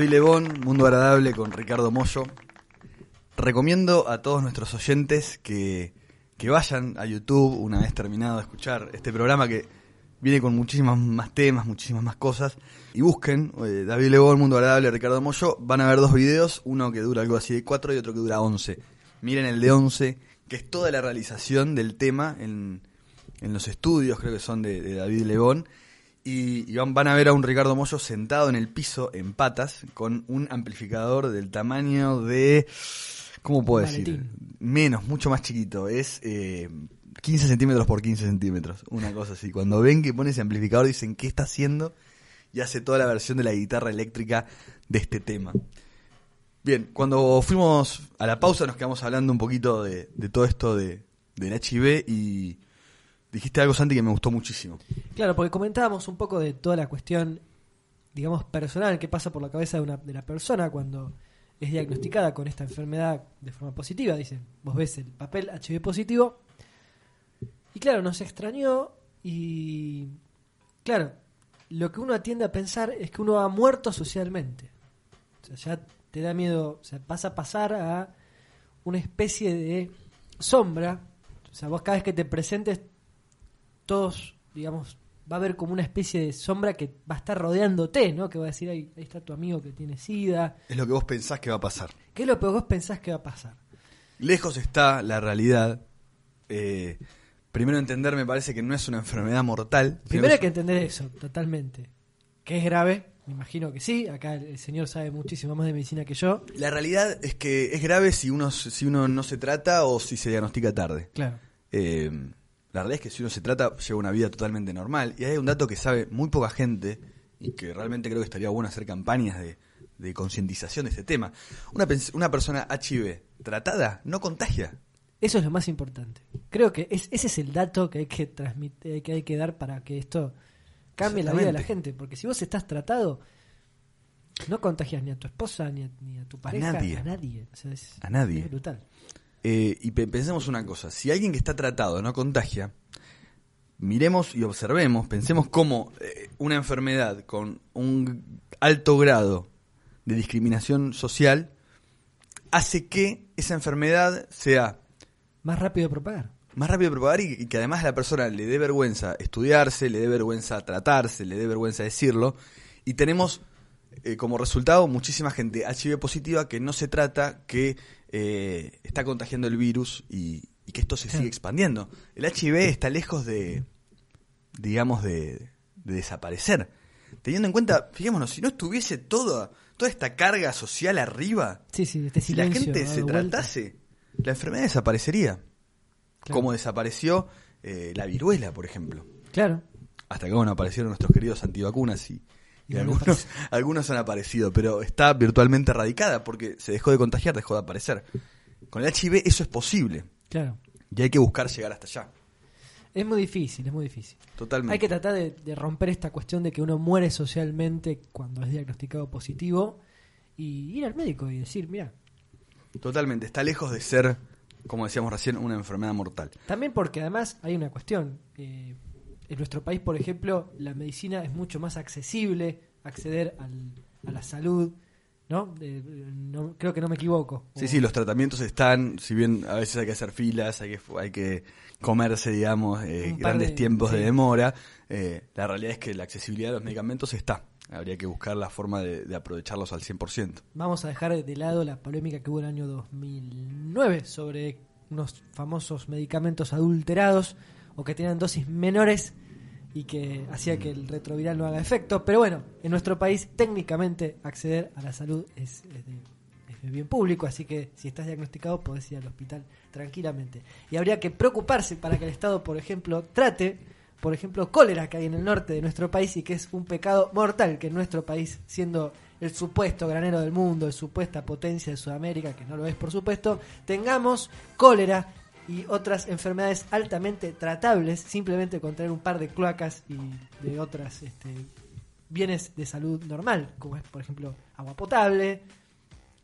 David Lebón, Mundo Agradable con Ricardo Mollo. Recomiendo a todos nuestros oyentes que, que vayan a YouTube una vez terminado de escuchar este programa que viene con muchísimas más temas, muchísimas más cosas. Y busquen eh, David Lebón, Mundo Agradable, Ricardo Mollo. Van a ver dos videos, uno que dura algo así de 4 y otro que dura 11. Miren el de 11, que es toda la realización del tema en, en los estudios, creo que son de, de David Lebón. Y, y van, van a ver a un Ricardo Mollo sentado en el piso en patas con un amplificador del tamaño de... ¿Cómo puedo decir? Menos, mucho más chiquito. Es eh, 15 centímetros por 15 centímetros. Una cosa así. Cuando ven que pone ese amplificador dicen, ¿qué está haciendo? Y hace toda la versión de la guitarra eléctrica de este tema. Bien, cuando fuimos a la pausa nos quedamos hablando un poquito de, de todo esto de, del HIV y dijiste algo, Santi, que me gustó muchísimo. Claro, porque comentábamos un poco de toda la cuestión, digamos, personal que pasa por la cabeza de, una, de la persona cuando es diagnosticada con esta enfermedad de forma positiva. Dicen, vos ves el papel HIV positivo. Y claro, nos extrañó y, claro, lo que uno tiende a pensar es que uno ha muerto socialmente. O sea, ya te da miedo, o sea, vas a pasar a una especie de sombra. O sea, vos cada vez que te presentes, todos, digamos, va a haber como una especie de sombra que va a estar rodeándote, ¿no? Que va a decir, ahí, ahí está tu amigo que tiene sida. Es lo que vos pensás que va a pasar. ¿Qué es lo que vos pensás que va a pasar? Lejos está la realidad. Eh, primero entender, me parece que no es una enfermedad mortal. Primero hay que entender eso, totalmente. Que es grave, me imagino que sí. Acá el, el señor sabe muchísimo más de medicina que yo. La realidad es que es grave si uno, si uno no se trata o si se diagnostica tarde. Claro. Eh, la realidad es que si uno se trata, lleva una vida totalmente normal. Y hay un dato que sabe muy poca gente y que realmente creo que estaría bueno hacer campañas de, de concientización de este tema. Una, una persona HIV tratada no contagia. Eso es lo más importante. Creo que es, ese es el dato que hay que transmitir, que hay que dar para que esto cambie la vida de la gente. Porque si vos estás tratado, no contagias ni a tu esposa, ni a, ni a tu pareja, nadie. a nadie. O sea, es, A nadie. Es brutal. Eh, y pe- pensemos una cosa, si alguien que está tratado no contagia, miremos y observemos, pensemos cómo eh, una enfermedad con un alto grado de discriminación social hace que esa enfermedad sea Más rápido de propagar. más rápido de propagar y, y que además a la persona le dé vergüenza estudiarse, le dé vergüenza tratarse, le dé vergüenza decirlo. Y tenemos eh, como resultado muchísima gente HIV positiva que no se trata, que eh, está contagiando el virus y, y que esto se sigue expandiendo. El HIV está lejos de, digamos, de, de desaparecer. Teniendo en cuenta, fijémonos, si no estuviese toda, toda esta carga social arriba, Sí, sí, este si la gente se vuelta. tratase, la enfermedad desaparecería. Claro. Como desapareció eh, la viruela, por ejemplo. Claro. Hasta que bueno, aparecieron nuestros queridos antivacunas y, y Y no algunos, algunos han aparecido, pero está virtualmente erradicada porque se dejó de contagiar, dejó de aparecer. Con el HIV eso es posible Claro. y hay que buscar llegar hasta allá. Es muy difícil, es muy difícil. Totalmente. Hay que tratar de, de romper esta cuestión de que uno muere socialmente cuando es diagnosticado positivo y ir al médico y decir, mira, Totalmente. Está lejos de ser, como decíamos recién, una enfermedad mortal. también porque además hay una cuestión. eh, en nuestro país, por ejemplo, la medicina es mucho más accesible, acceder al- a la salud, ¿no? Creo que no me equivoco. Sí, O- sí, los tratamientos están, si bien a veces hay que hacer filas, hay que, hay que comerse, digamos, eh, grandes de- tiempos de demora, eh, la realidad es que la accesibilidad de los medicamentos está. Habría que buscar la forma de, de aprovecharlos al 100%. Vamos a dejar de lado la polémica que hubo en el año 2009 sobre unos famosos medicamentos adulterados o que tenían dosis menores y que hacía que el retroviral no haga efecto. Pero bueno, en nuestro país técnicamente acceder a la salud es, es de, es de bien público, así que si estás diagnosticado podés ir al hospital tranquilamente. Y habría que preocuparse para que el Estado, por ejemplo, trate, por ejemplo, cólera que hay en el norte de nuestro país y que es un pecado mortal que en nuestro país, siendo el supuesto granero del mundo, el supuesta potencia de Sudamérica, que no lo es por supuesto, tengamos cólera y otras enfermedades altamente tratables simplemente con tener un par de cloacas y de otras este, bienes de salud normal, como es por ejemplo agua potable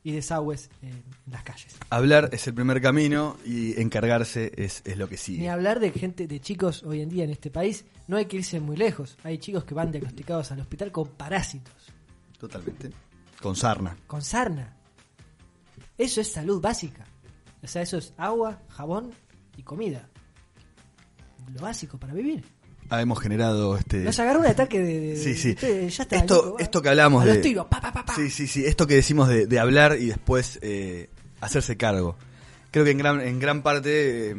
y desagües en las calles. Hablar es el primer camino y encargarse es, es lo que Ni sigue. hablar de gente, de chicos hoy en día en este país, no hay que irse muy lejos. Hay chicos que van diagnosticados al hospital con parásitos, Totalmente. Con sarna. con sarna. Eso es salud básica. O sea, eso es agua, jabón y comida. Lo básico para vivir. Ah, hemos generado este. Nos agarró un ataque de. de- Sí, sí. ya está, esto, loco, esto que hablamos A de. los tiros, pa, pa, pa, pa. Sí, sí, sí. Esto que decimos de, de hablar y después eh, hacerse cargo. Creo que en gran, en gran parte eh,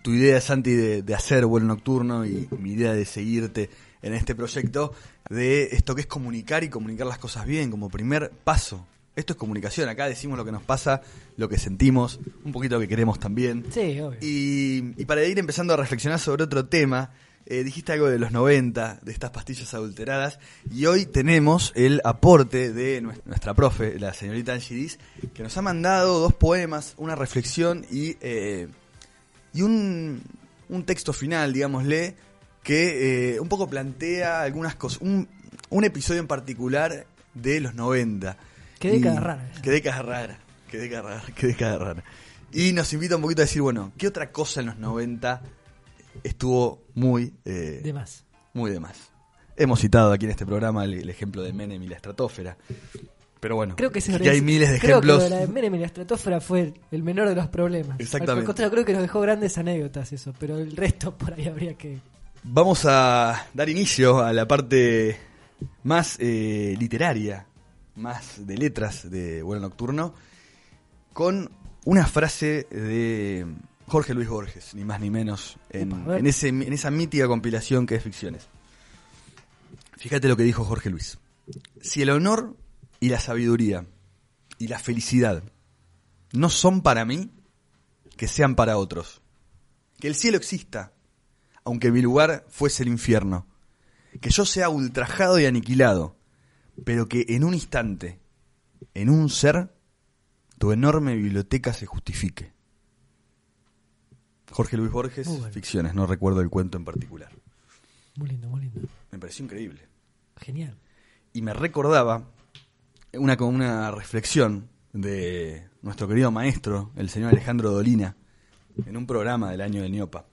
tu idea, Santi, de, de hacer vuelo nocturno y mi idea de seguirte en este proyecto, de esto que es comunicar y comunicar las cosas bien como primer paso. Esto es comunicación. Acá decimos lo que nos pasa, lo que sentimos, un poquito lo que queremos también. Sí, obvio. Y, y para ir empezando a reflexionar sobre otro tema, eh, dijiste algo de los 90, de estas pastillas adulteradas, y hoy tenemos el aporte de nues- nuestra profe, la señorita Angie que nos ha mandado dos poemas, una reflexión y, eh, y un, un texto final, digámosle, que eh, un poco plantea algunas cosas, un, un episodio en particular de los 90. Qué década rara. Qué década rara, qué década rara, qué década rara. Y nos invita un poquito a decir, bueno, ¿qué otra cosa en los 90 estuvo muy... eh, De más. muy de más. Hemos citado aquí en este programa el, el ejemplo de Menem y la estratosfera. Pero bueno, Creo que, ese hay miles de creo ejemplos. que lo de la Menem y la estratosfera fue el menor de los problemas. Exactamente. Al contrario, creo que nos dejó grandes anécdotas eso, pero el resto por ahí habría que... Vamos a dar inicio a la parte más eh, literaria, más de letras de Vuelo Nocturno, con una frase de Jorge Luis Borges, ni más ni menos, en, ese, en esa mítica compilación que es Ficciones. Fíjate lo que dijo Jorge Luis. Si el honor y la sabiduría y la felicidad no son para mí, que sean para otros. Que el cielo exista, aunque mi lugar fuese el infierno. Que yo sea ultrajado y aniquilado, pero que en un instante, en un ser, tu enorme biblioteca se justifique. Jorge Luis Borges, bueno. ficciones, no recuerdo el cuento en particular. Muy lindo, muy lindo. Me pareció increíble. Genial. Y me recordaba una, con una reflexión de nuestro querido maestro, el señor Alejandro Dolina, en un programa del año del Niopa,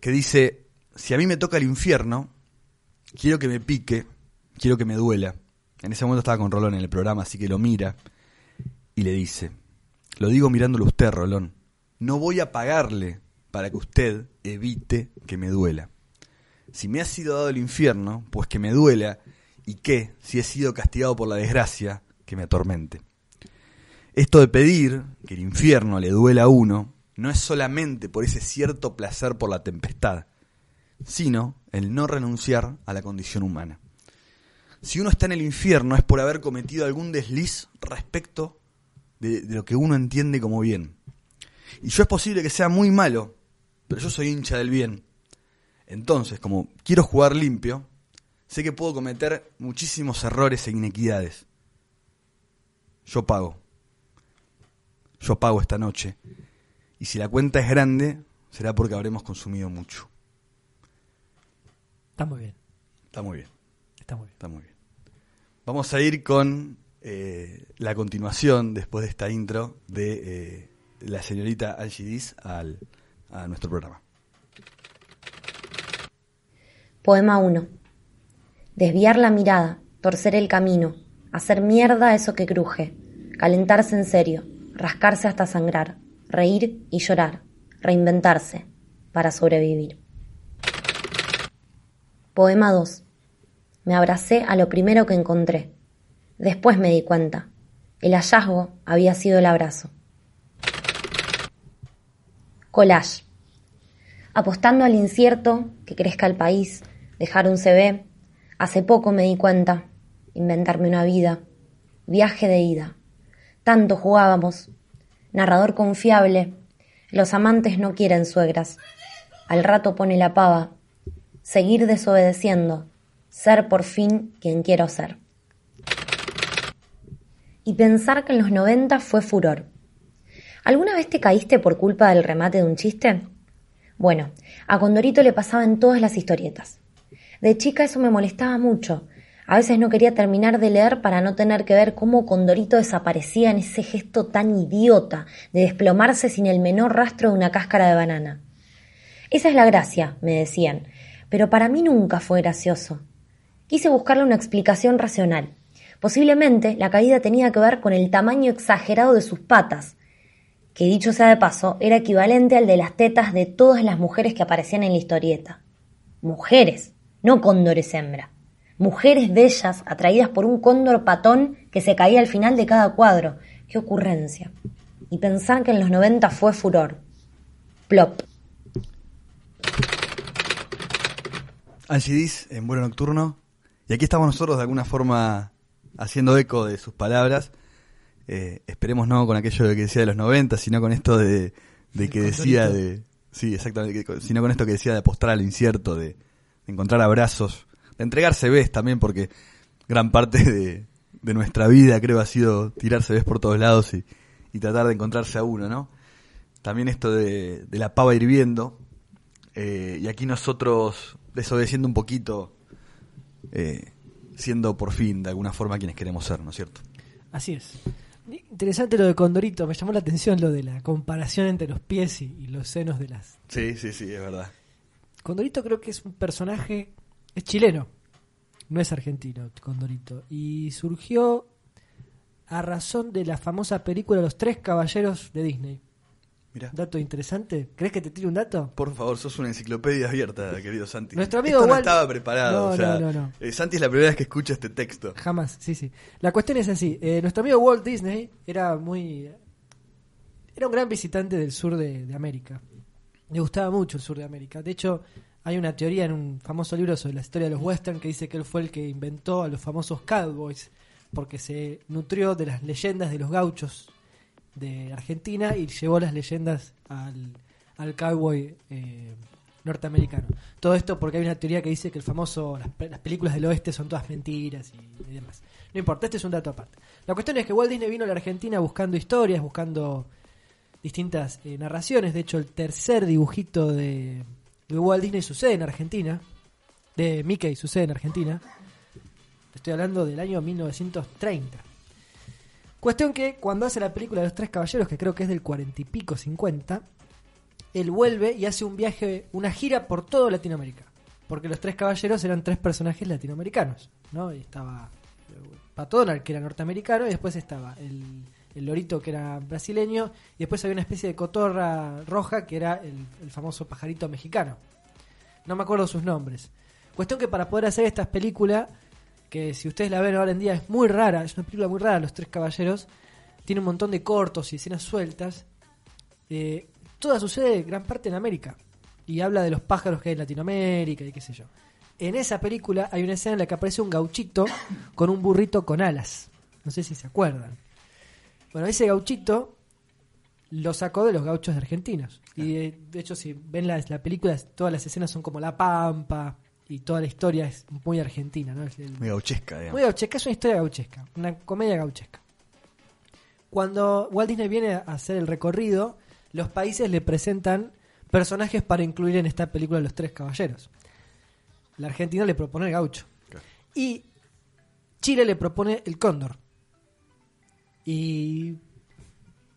que dice, si a mí me toca el infierno, quiero que me pique, quiero que me duela. En ese momento estaba con Rolón en el programa, así que lo mira y le dice, lo digo mirándolo a usted, Rolón, no voy a pagarle para que usted evite que me duela. Si me ha sido dado el infierno, pues que me duela, y que, si he sido castigado por la desgracia, que me atormente. Esto de pedir que el infierno le duela a uno, no es solamente por ese cierto placer por la tempestad, sino el no renunciar a la condición humana. Si uno está en el infierno es por haber cometido algún desliz respecto de, de lo que uno entiende como bien. Y yo es posible que sea muy malo, pero yo soy hincha del bien. Entonces, como quiero jugar limpio, sé que puedo cometer muchísimos errores e inequidades. Yo pago. Yo pago esta noche. Y si la cuenta es grande, será porque habremos consumido mucho. Está muy bien, Está muy bien, está muy bien. está muy bien. Vamos a ir con eh, la continuación, después de esta intro, de eh, la señorita Angie Diz al, a nuestro programa. Poema 1. Desviar la mirada, torcer el camino, hacer mierda eso que cruje, calentarse en serio, rascarse hasta sangrar, reír y llorar, reinventarse para sobrevivir. Poema 2. Me abracé a lo primero que encontré. Después me di cuenta. El hallazgo había sido el abrazo. Collage. Apostando al incierto, que crezca el país, dejar un CV. Hace poco me di cuenta. Inventarme una vida. Viaje de ida. Tanto jugábamos. Narrador confiable. Los amantes no quieren suegras. Al rato pone la pava. Seguir desobedeciendo. Ser por fin quien quiero ser. Y pensar que en los 90 fue furor. ¿Alguna vez te caíste por culpa del remate de un chiste? Bueno, a Condorito le pasaba en todas las historietas. De chica eso me molestaba mucho. A veces no quería terminar de leer para no tener que ver cómo Condorito desaparecía en ese gesto tan idiota de desplomarse sin el menor rastro de una cáscara de banana. Esa es la gracia, me decían, pero para mí nunca fue gracioso. Quise buscarle una explicación racional. Posiblemente la caída tenía que ver con el tamaño exagerado de sus patas, que dicho sea de paso, era equivalente al de las tetas de todas las mujeres que aparecían en la historieta. Mujeres, no cóndores hembra. Mujeres bellas atraídas por un cóndor patón que se caía al final de cada cuadro. ¡Qué ocurrencia! Y pensar que en los 90 fue furor. Plop. Angie Diz en vuelo nocturno. Y aquí estamos nosotros de alguna forma haciendo eco de sus palabras. Eh, esperemos no con aquello de que decía de los 90, sino con esto de, de que decía de... Sí, exactamente, sino con esto que decía de apostar al incierto, de, de encontrar abrazos, de entregarse ves también, porque gran parte de, de nuestra vida creo ha sido tirarse ves por todos lados y, y tratar de encontrarse a uno, ¿no? también esto de, de la pava hirviendo. eh, y aquí nosotros desobedeciendo un poquito, eh, siendo por fin de alguna forma quienes queremos ser, ¿no es cierto? Así es. Interesante lo de Condorito, me llamó la atención lo de la comparación entre los pies y, y los senos de las... Sí, sí, sí, es verdad. Condorito creo que es un personaje, es chileno, no es argentino, Condorito, y surgió a razón de la famosa película Los Tres Caballeros de Disney. Mira. Dato interesante, ¿crees que te tire un dato? Por favor, sos una enciclopedia abierta, querido Santi. Nuestro amigo Esto no Walt- estaba preparado. No, o sea, no, no, no. eh, Santi es la primera vez que escucha este texto. Jamás, sí, sí. La cuestión es así. eh, nuestro amigo Walt Disney era muy... Era un gran visitante del sur de, de América. Le gustaba mucho el sur de América. De hecho, hay una teoría en un famoso libro sobre la historia de los western que dice que él fue el que inventó a los famosos cowboys porque se nutrió de las leyendas de los gauchos de Argentina y llevó las leyendas al, al cowboy eh, norteamericano. Todo esto porque hay una teoría que dice que el famoso las, pe- las películas del oeste son todas mentiras y, y demás. No importa, este es un dato aparte. La cuestión es que Walt Disney vino a la Argentina buscando historias, buscando distintas eh, narraciones. De hecho, el tercer dibujito de, de Walt Disney sucede en Argentina. De Mickey sucede en Argentina. Estoy hablando del año 1930. Cuestión que cuando hace la película de los tres caballeros, que creo que es del cuarenta y pico, 50, él vuelve y hace un viaje, una gira por toda Latinoamérica. Porque los tres caballeros eran tres personajes latinoamericanos, ¿no? Y estaba eh, Pat Donald, que era norteamericano, y después estaba el, el lorito, que era brasileño, y después había una especie de cotorra roja, que era el famoso pajarito mexicano. No me acuerdo sus nombres. Cuestión que para poder hacer estas películas, que si ustedes la ven ahora en día es muy rara, es una película muy rara, Los Tres Caballeros, tiene un montón de cortos y escenas sueltas. Eh, toda sucede gran parte en América. Y habla de los pájaros que hay en Latinoamérica y qué sé yo. En esa película hay una escena en la que aparece un gauchito con un burrito con alas. No sé si se acuerdan. Bueno, ese gauchito lo sacó de los gauchos de argentinos. Y de, de hecho, si ven la, la película, todas las escenas son como La Pampa y toda la historia es muy argentina, ¿no? Es el- Muy gauchesca, digamos. muy gauchesca, es una historia gauchesca, una comedia gauchesca. Cuando Walt Disney viene a hacer el recorrido, los países le presentan personajes para incluir en esta película Los Tres Caballeros. La Argentina le propone el gaucho. Claro. Y Chile le propone el cóndor. Y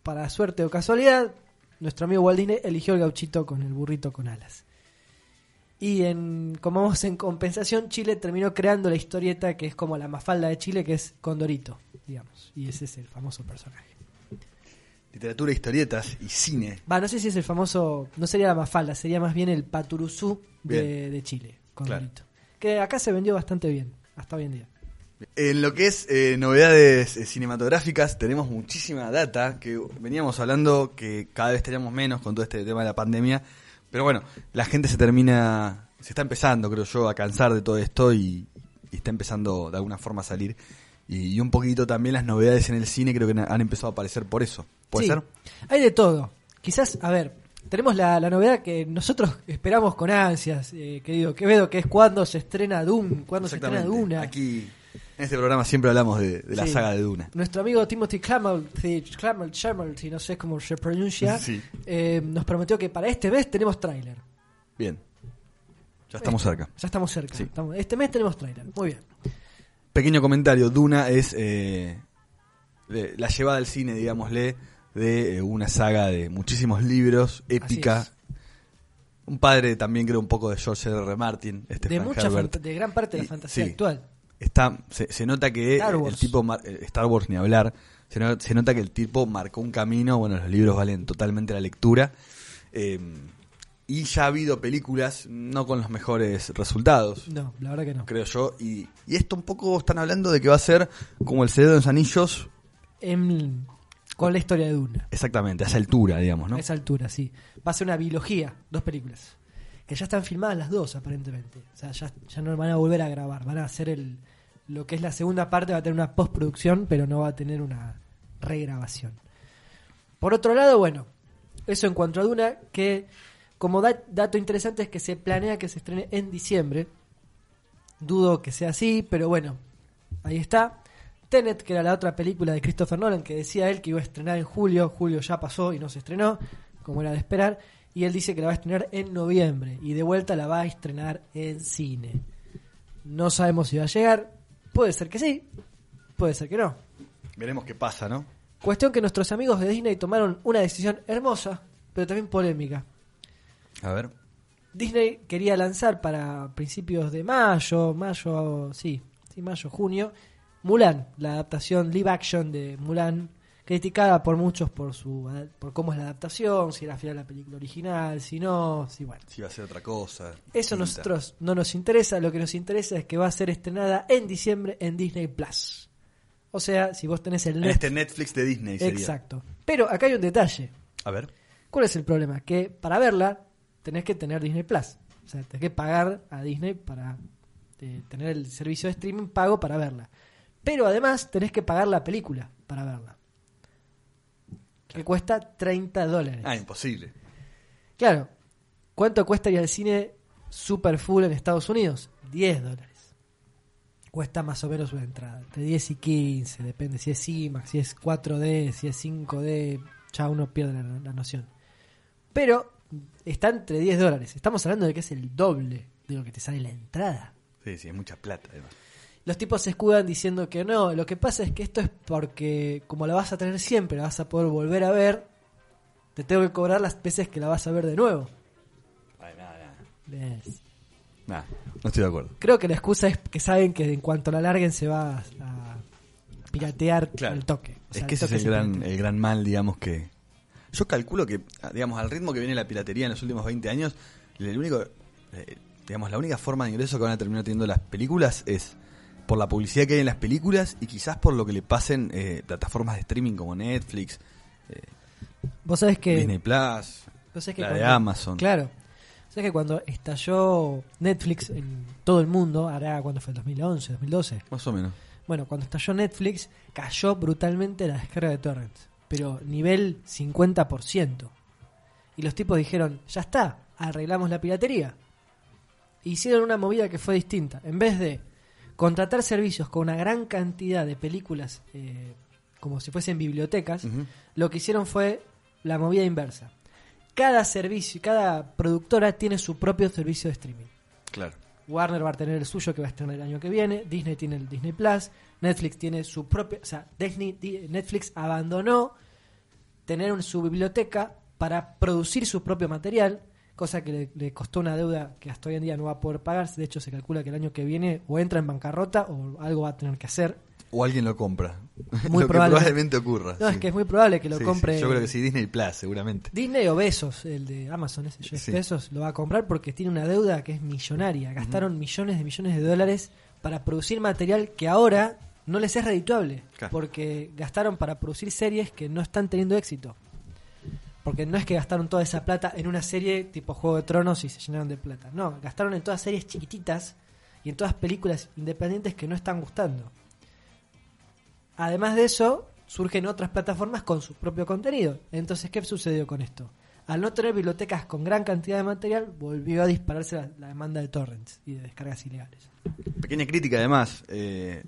para suerte o casualidad, nuestro amigo Walt Disney eligió el gauchito con el burrito con alas. Y en, como vamos en compensación, Chile terminó creando la historieta que es como la mafalda de Chile, que es Condorito, digamos. Y ese es el famoso personaje. Literatura, historietas y cine. Va, no sé si es el famoso, no sería la mafalda, sería más bien el paturuzú de, Chile, Condorito. Que acá se vendió bastante bien, hasta hoy en día. En lo que es eh, novedades eh, cinematográficas, tenemos muchísima data que veníamos hablando que cada vez teníamos menos con todo este tema de la pandemia. Pero bueno, la gente se termina, se está empezando, creo yo, a cansar de todo esto y, y está empezando de alguna forma a salir. Y, y un poquito también las novedades en el cine creo que han empezado a aparecer por eso. ¿Puede Sí, ser? Hay de todo. Quizás, a ver, tenemos la, la novedad que nosotros esperamos con ansias, eh, querido Quevedo, que es cuando se estrena Doom, cuando se estrena. Duna. Aquí, en este programa, siempre hablamos de, de la Sí. saga de Duna. Nuestro amigo Timothy Clamel, si no sé cómo se pronuncia, Sí. eh, nos prometió que para este mes tenemos tráiler. Bien. Ya estamos cerca. Ya estamos cerca. Sí. Estamos- este mes tenemos tráiler. Muy bien. Pequeño comentario, Duna es eh, de- la llevada al cine, digámosle, de eh, una saga de muchísimos libros, épica. Un padre también creo un poco de George R. R. Martin, este de mucha de gran parte de la fantasía sí. actual. Está, se, se nota que Star el Wars. tipo, eh, Star Wars ni hablar, se, no- se nota que el tipo marcó un camino, bueno, los libros valen totalmente la lectura. eh, y ya ha habido películas no con los mejores resultados No, la verdad que no. creo yo. Y, y esto un poco están hablando de que va a ser como el Señor de los Anillos, En- con la historia de Duna. exactamente, a esa altura, digamos, ¿no? A esa altura, sí. Va a ser una biología, dos películas. Que ya están filmadas las dos, aparentemente. O sea, ya, ya no van a volver a grabar. Van a hacer el. Lo que es la segunda parte va a tener una postproducción, pero no va a tener una regrabación. Por otro lado, bueno, eso en cuanto a Duna, que como da- dato interesante es que se planea que se estrene en diciembre. Dudo que sea así, pero bueno, ahí está. Tenet, que era la otra película de Christopher Nolan, que decía él que iba a estrenar en julio. Julio ya pasó y no se estrenó. como era de esperar, y él dice que la va a estrenar en noviembre y de vuelta la va a estrenar en cine. No sabemos si va a llegar, puede ser que sí, puede ser que no. Veremos qué pasa, ¿no? Cuestión que nuestros amigos de Disney tomaron una decisión hermosa, pero también polémica. A ver. Disney quería lanzar para principios de mayo, mayo, sí, sí, mayo, junio, Mulan, la adaptación live action de Mulan, criticada por muchos por su por cómo es la adaptación, si era fiel a la película original, si no, si bueno. Si va a ser otra cosa. Eso a nosotros no nos interesa, lo que nos interesa es que va a ser estrenada en diciembre en Disney Plus. O sea, si vos tenés el este Netflix de Disney sería. exacto. Pero acá hay un detalle. A ver. ¿Cuál es el problema? Que para verla tenés que tener Disney Plus. O sea, tenés que pagar a Disney para eh, tener el servicio de streaming pago para verla. Pero además tenés que pagar la película para verla. Que cuesta 30 dólares. Ah, imposible. Claro. ¿Cuánto cuesta ir al cine super full en Estados Unidos? 10 dólares. Cuesta más o menos una entrada. Entre 10 y 15. Depende si es IMAX, si es 4D, si es 5D. Ya uno pierde la, la noción. Pero está entre 10 dólares. Estamos hablando de que es el doble de lo que te sale la entrada. Sí, sí, es mucha plata además. Los tipos se escudan diciendo que no. Lo que pasa es que esto es porque, como la vas a tener siempre, la vas a poder volver a ver. Te tengo que cobrar las veces que la vas a ver de nuevo. Ay, nada, nada. Nah, no estoy de acuerdo. Creo que la excusa es que saben que en cuanto la larguen se va a piratear Claro. el toque. O sea, es que ese es el se gran, piratea. el gran mal, digamos, que... Yo calculo que, digamos, al ritmo que viene la piratería en los últimos 20 años, el único, eh, digamos, la única forma de ingreso que van a terminar teniendo las películas es por la publicidad que hay en las películas y quizás por lo que le pasen eh, plataformas de streaming como Netflix, eh, Vos sabés que, Disney Plus, vos sabés que la de Amazon. Claro. Sabés que cuando estalló Netflix en todo el mundo, hará cuando fue el 2011, 2012. Más o menos. Bueno, cuando estalló Netflix, cayó brutalmente la descarga de torrents, pero nivel 50%. Y los tipos dijeron, ya está, arreglamos la piratería. Hicieron una movida que fue distinta. En vez de contratar servicios con una gran cantidad de películas, eh, como si fuesen bibliotecas, lo que hicieron fue la movida inversa. Cada servicio, cada productora tiene su propio servicio de streaming. Claro. Warner va a tener el suyo que va a estrenar el año que viene, Disney tiene el Disney Plus, Netflix tiene su propio, o sea, Disney- Di- Netflix abandonó tener su biblioteca para producir su propio material, cosa que le, le costó una deuda que hasta hoy en día no va a poder pagar, de hecho se calcula que el año que viene o entra en bancarrota o algo va a tener que hacer. O alguien lo compra. Muy lo que probable. probablemente ocurra. No, sí. es que es muy probable que lo Sí, sí, compre Yo creo que sí, Disney Plus, seguramente. Disney o Besos, el de Amazon, ese. Bezos, lo va a comprar porque tiene una deuda que es millonaria. Gastaron millones de millones de dólares para producir material que ahora no les es redituable. Claro. Porque gastaron para producir series que no están teniendo éxito. Porque no es que gastaron toda esa plata en una serie tipo Juego de Tronos y se llenaron de plata. No, gastaron en todas series chiquititas y en todas películas independientes que no están gustando. Además de eso, surgen otras plataformas con su propio contenido. Entonces, ¿qué sucedió con esto? Al no tener bibliotecas con gran cantidad de material, volvió a dispararse la, la demanda de torrents y de descargas ilegales. Pequeña crítica además. eh,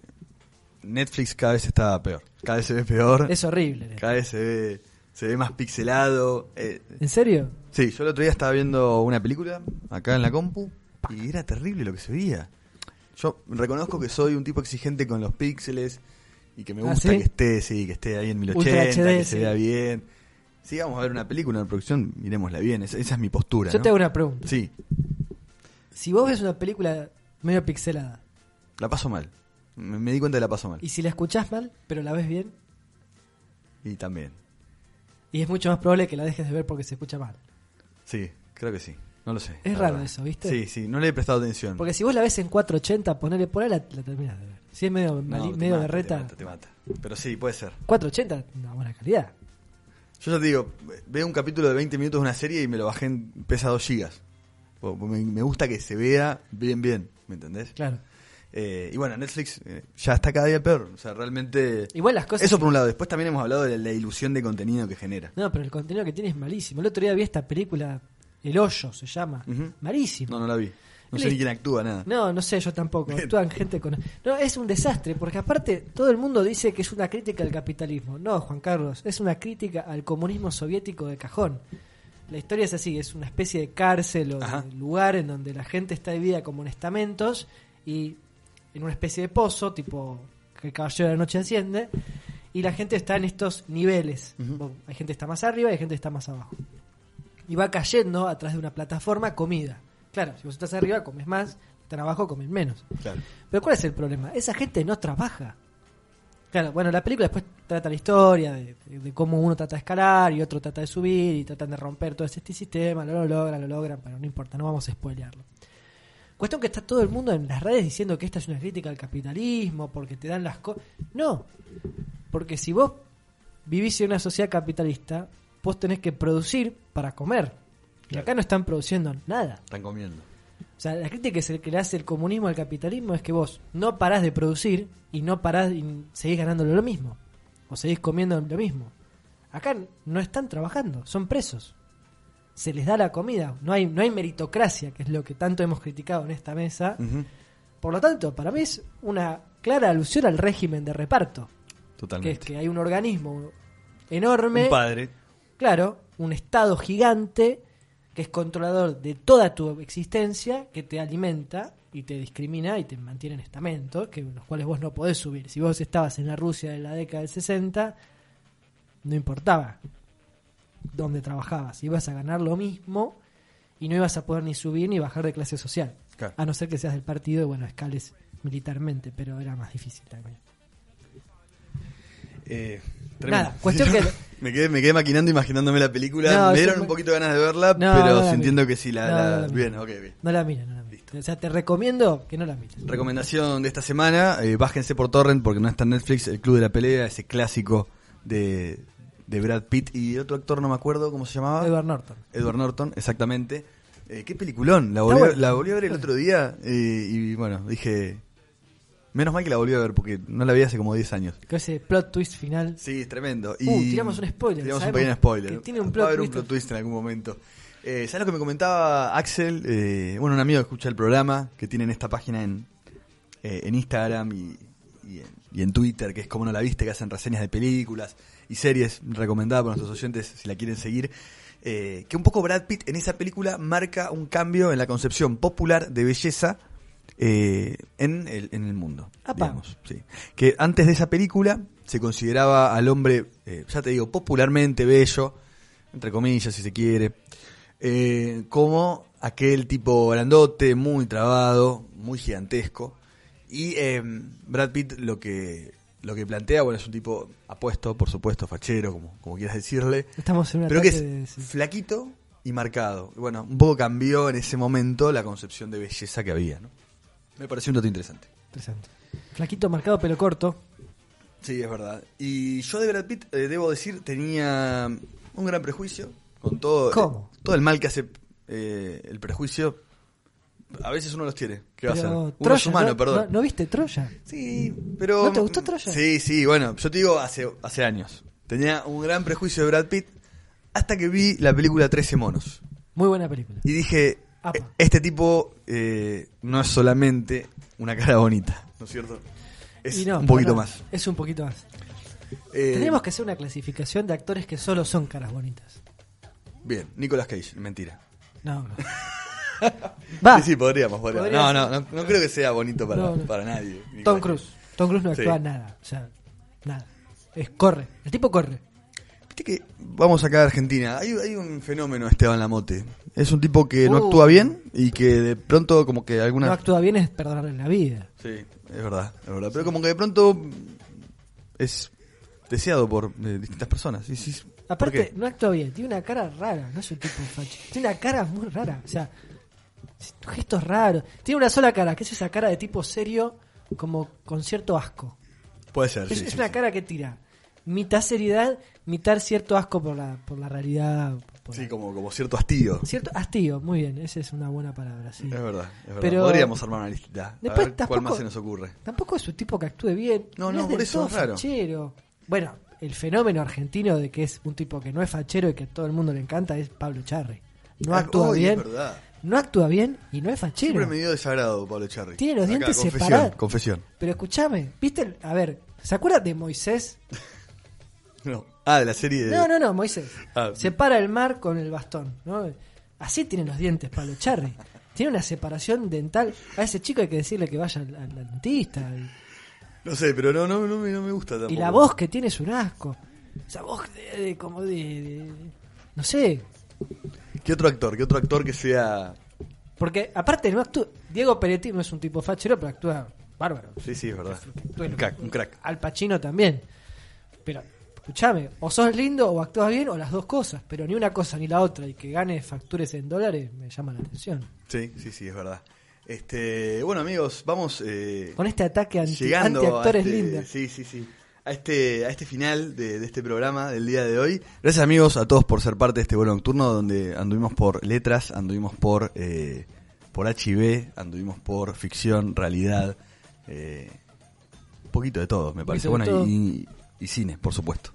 Netflix cada vez está peor. Cada vez se ve peor. Es horrible. Cada vez se ve, se ve más pixelado. eh, ¿En serio? sí, yo el otro día estaba viendo una película acá en la compu y era terrible lo que se veía. Yo reconozco que soy un tipo exigente con los píxeles y que me ¿Ah, gusta sí? que esté, sí, que esté ahí en Ultra 1080, HD, que sí. se vea bien. Si vamos a ver una película, una producción, miremosla bien. Esa, esa es mi postura. Yo ¿no? te hago una pregunta. Sí, Si vos ves una película medio pixelada la paso mal. Me, me di cuenta que la paso mal. y si la escuchás mal, pero la ves bien, Y también. Y es mucho más probable que la dejes de ver porque se escucha mal. Sí, creo que sí. No lo sé. Es raro verdad. eso, ¿viste? Sí, sí, no le he prestado atención. Porque si vos la ves en 480, ponele por ahí, la, la terminás de ver. Si es medio, No, mali- medio mata, berreta, Te mata, te mata. Pero sí, puede ser. 480, una buena calidad. Yo ya te digo, veo un capítulo de 20 minutos de una serie y me lo bajé en pesa 2 gigas. Me gusta que se vea bien, bien. ¿Me entendés? Claro. Eh, y bueno, Netflix eh, ya está cada día peor. O sea, realmente. Igual las cosas. Eso por un lado. Después también hemos hablado de la, ilusión de contenido que genera. No, pero el contenido que tiene es malísimo. El otro día vi esta película, El Hoyo se llama. Ujú. Malísimo. No, no la vi. No sé ni quién actúa, nada. No, no sé, yo tampoco. Actúan gente con. No, es un desastre, porque aparte todo el mundo dice que es una crítica al capitalismo. No, Juan Carlos, es una crítica al comunismo soviético de cajón. La historia es así, es una especie de cárcel o de lugar en donde la gente está dividida como en estamentos y en una especie de pozo, tipo que el caballero de la noche enciende, y la gente está en estos niveles. Hay gente que está más arriba y hay gente que está más abajo. Y va cayendo atrás de una plataforma comida. Claro, si vos estás arriba comes más, están abajo comen menos. Claro. Pero ¿cuál es el problema? Esa gente no trabaja. Claro, bueno, la película después trata la historia de cómo uno trata de escalar y otro trata de subir y tratan de romper todo este sistema, lo, lo logran, lo logran, pero no importa, no vamos a spoilearlo. Cuestión que está todo el mundo en las redes diciendo que esta es una crítica al capitalismo, porque te dan las cosas. No, porque si vos vivís en una sociedad capitalista, vos tenés que producir para comer. Y Claro. acá no están produciendo nada. Están comiendo. O sea, la crítica que, se, que le hace el comunismo al capitalismo es que vos no parás de producir y no parás y seguís ganándolo lo mismo. O seguís comiendo lo mismo. Acá no están trabajando, son presos. Se les da la comida. No hay, no hay meritocracia, que es lo que tanto hemos criticado en esta mesa. Por lo tanto, para mí es una clara alusión al régimen de reparto. Que es Totalmente. que hay un organismo enorme. Un padre. Claro, un estado gigante que es controlador de toda tu existencia, que te alimenta y te discrimina y te mantiene en estamentos, que los cuales vos no podés subir. Si vos estabas en la Rusia de la década del 60, no importaba dónde trabajabas, ibas a ganar lo mismo y no ibas a poder ni subir ni bajar de clase social. Claro. A no ser que seas del partido y bueno, escales militarmente, pero era más difícil también. Eh, Nada, cuestión que- me, quedé, me quedé maquinando, imaginándome la película. No, me dieron un poquito de ganas de verla, No, pero no sintiendo que sí la. No, la- bien, ok, bien. No la mires, no la mires. O sea, te recomiendo que no la mires. Recomendación de esta semana: eh, bájense por Torrent porque no está en Netflix. El Club de la Pelea, ese clásico de, de Brad Pitt y otro actor, no me acuerdo cómo se llamaba. Edward Norton. Edward Norton, exactamente. Eh, qué peliculón, la volví, bueno. la volví a ver el otro día eh, y bueno, dije, menos mal que la volví a ver porque no la vi hace como 10 años. Que ese plot twist final. Sí, es tremendo. Y Uh, tiramos un spoiler, Tiramos un pequeño spoiler. que tiene un Va plot a haber un plot twist en algún momento. Eh, ¿Sabes lo que me comentaba Axel? Eh, bueno, un amigo que escucha el programa, que tienen esta página en, eh, en Instagram y, y en, y en Twitter, que es como no la viste, que hacen reseñas de películas y series recomendadas por nuestros oyentes si la quieren seguir. Eh, que un poco Brad Pitt en esa película marca un cambio en la concepción popular de belleza eh, en, el, en el mundo. Digamos, sí. Que antes de esa película se consideraba al hombre, eh, ya te digo, popularmente bello, entre comillas si se quiere, eh, como aquel tipo grandote, muy trabado, muy gigantesco. Y eh, Brad Pitt lo que, lo que plantea, bueno, es un tipo apuesto, por supuesto, fachero, como, como quieras decirle, Estamos en un pero que es de- flaquito y marcado. Bueno, un poco cambió en ese momento la concepción de belleza que había, ¿no? Me pareció un dato interesante. Interesante. Flaquito, marcado, pelo corto. Sí, es verdad. Y yo de Brad Pitt, eh, debo decir, tenía un gran prejuicio con todo, ¿Cómo? eh, todo el mal que hace eh, el prejuicio. A veces uno los tiene. ¿Qué va a hacer? Uno es humano, ¿no, perdón. ¿no, no viste Troya? Sí, pero... ¿No te gustó Troya? Sí, sí, bueno, yo te digo hace, hace años. Tenía un gran prejuicio de Brad Pitt hasta que vi la película 13 monos. Muy buena película. Y dije, Apa. "E- este tipo eh, no es solamente una cara bonita, ¿no es cierto? Es no, un poquito más. Es un poquito más. Eh, Tenemos que hacer una clasificación de actores que solo son caras bonitas. Bien, Nicolas Cage, mentira. No, no. Va. Sí, sí, podríamos, podríamos. Podría No, no, no, no creo que sea bonito para, No, no. para nadie. Tom Cruise. Tom Cruise no Sí. actúa nada. O sea, nada. Es corre. El tipo corre. Viste que vamos acá a Argentina. Hay, hay un fenómeno Esteban Lamote. Es un tipo que no Uh. actúa bien y que de pronto como que alguna... No actúa bien es perdonarle la vida. Sí, es verdad, es verdad. Pero como que de pronto es deseado por eh, distintas personas. Y sí, ¿por Aparte, no actúa bien. Tiene una cara rara. No es un tipo facho. Tiene una cara muy rara. O sea, gestos raros. Tiene una sola cara, que es esa cara de tipo serio, como con cierto asco. Puede ser. Es, sí, es sí, una sí. cara que tira mitad seriedad, mitad cierto asco por la, por la realidad. por Sí, la- como, como cierto hastío. Cierto hastío, muy bien. Esa es una buena palabra, sí. Es verdad, es verdad. Pero- Podríamos armar una listita. A Después ver cuál tampoco- más se nos ocurre. Tampoco es un tipo que actúe bien. No, no, es por eso es raro. fachero. Bueno, el fenómeno argentino de que es un tipo que no es fachero y que a todo el mundo le encanta es Pablo Charri. No Ah, actúa bien. Es verdad. No actúa bien y no es fachero. Siempre me dio desagrado Pablo Charri. Tiene los Acá, dientes confesión, separados. Confesión. Pero escúchame, ¿viste? a ver, ¿se acuerdan de Moisés? No. Ah, de la serie de... No, no, no, Moisés. Ah. Separa el mar con el bastón. ¿no? Así tienen los dientes Pablo Charri. Tiene una separación dental. A ese chico hay que decirle que vaya al, al dentista. Y, No sé, pero no, no, no, me, no me gusta tampoco. y la voz que tiene es un asco. Esa voz de, de- como de, de- No sé. ¿Qué otro actor? ¿Qué otro actor que sea... Porque aparte no actúa. Diego Peretti no es un tipo fachero, pero actúa bárbaro. Sí, sí, es verdad. Un crack, un crack. Al Pacino también. Pero, escúchame, o sos lindo o actúas bien o las dos cosas, pero ni una cosa ni la otra y que gane factures en dólares me llama la atención. Sí, sí, sí, es verdad. Este, bueno, amigos, vamos eh, Con este ataque anti, llegando actores este- lindos. Sí, sí, sí. A este, a este final de, de este programa del día de hoy. Gracias amigos a todos por ser parte de este vuelo nocturno donde anduvimos por letras, anduvimos por eh, por HIV, anduvimos por ficción, realidad, eh, un poquito de todo, me parece. Bueno, y, y cine, por supuesto.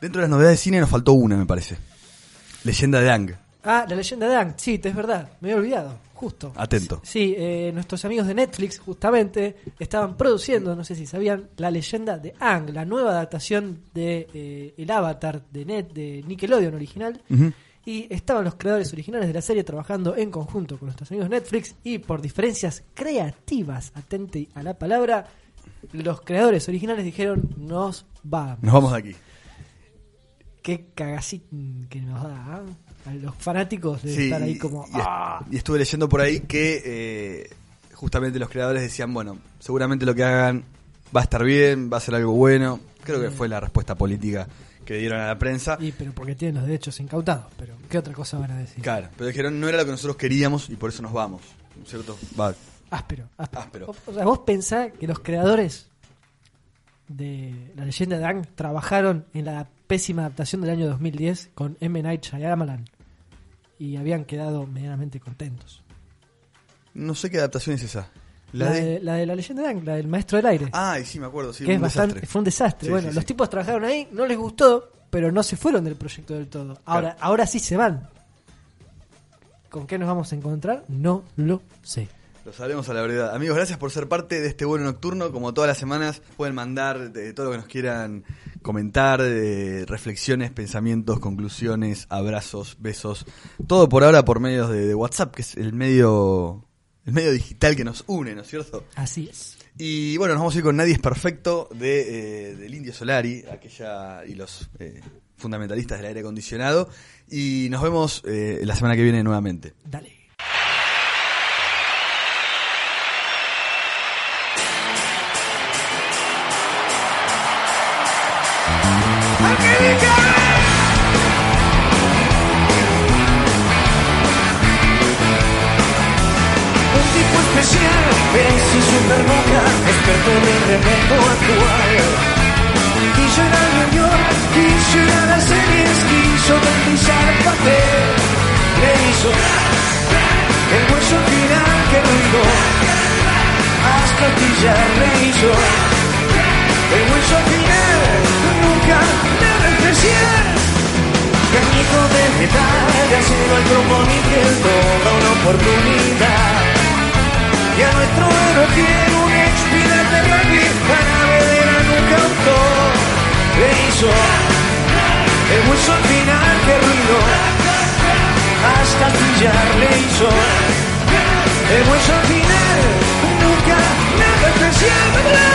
Dentro de las novedades de cine nos faltó una, me parece. Leyenda de Ang. Ah, la leyenda de Ang, sí, es verdad, me he olvidado, justo. Atento. Sí, eh, nuestros amigos de Netflix justamente estaban produciendo, no sé si sabían, la leyenda de Ang, la nueva adaptación de eh, el Avatar de Net de Nickelodeon original. Y estaban los creadores originales de la serie trabajando en conjunto con nuestros amigos Netflix y por diferencias creativas, atente a la palabra, los creadores originales dijeron nos vamos. Nos vamos de aquí. Qué cagacín que nos da ¿ah? a los fanáticos de Sí, estar ahí como... y, "Ah". y estuve leyendo por ahí que eh, justamente los creadores decían, bueno, seguramente lo que hagan va a estar bien, va a ser algo bueno. Creo que fue la respuesta política que dieron a la prensa. Y pero porque tienen los derechos incautados, pero ¿qué otra cosa van a decir? Claro, pero dijeron, no era lo que nosotros queríamos y por eso nos vamos. ¿Cierto? Va. Áspero, áspero. Áspero. O, o sea, vos pensás que los creadores de la leyenda de Ang trabajaron en la pésima adaptación del año 2010 con M. Night Shyamalan y habían quedado medianamente contentos. No sé qué adaptación es esa. La, de, la de la leyenda de Ang, la del maestro del aire. Ay, sí, me acuerdo, sí, que es bastante, fue un desastre. Sí, bueno, sí, los tipos trabajaron ahí, no les gustó, pero no se fueron del proyecto del todo. Ahora, Claro. ahora sí se van. ¿Con qué nos vamos a encontrar? No lo sé. Lo sabremos a la verdad. Amigos, gracias por ser parte de este vuelo nocturno. Como todas las semanas, pueden mandar de todo lo que nos quieran comentar, de reflexiones, pensamientos, conclusiones, abrazos, besos. Todo por ahora por medios de, de WhatsApp, que es el medio, el medio digital que nos une, ¿no es cierto? Así es. Y bueno, nos vamos a ir con Nadie es Perfecto de, eh, del Indio Solari, aquella y los eh, fundamentalistas del aire acondicionado. Y nos vemos eh, la semana que viene nuevamente. Dale. Ese superboca, experto en el remedio actual. Quiso ir a New York, quiso ir a las series, quiso el papel. Le hizo el hueso final que ruido, hasta pillar le hizo. El hueso final, nunca nada especial. Cañico de metal, de acero al níquel, toda una oportunidad. Y a nuestro héroe tiene un expirante rugby, para vedera nunca autor. Le hizo el hueso al final que ruido, hasta pillar le hizo. El hueso al final, nunca nada especial.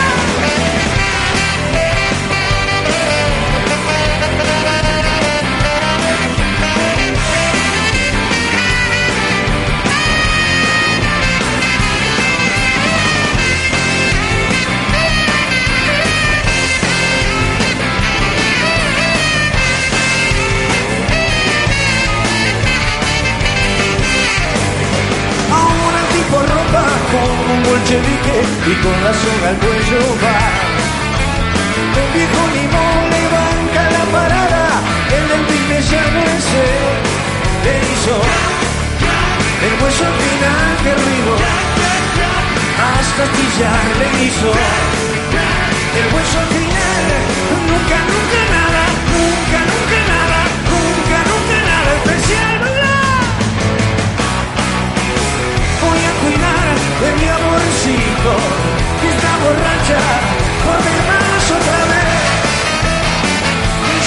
Un bolchevique y con la soga al cuello va. El viejo limón le banca la parada, el del pibe ya él. Le hizo el hueso al final que ruido, hasta pillar le hizo. El hueso al final, nunca, nunca nada, nunca, nunca nada, nunca, nunca nada especial, conmigo y borracha por mi más otra vez.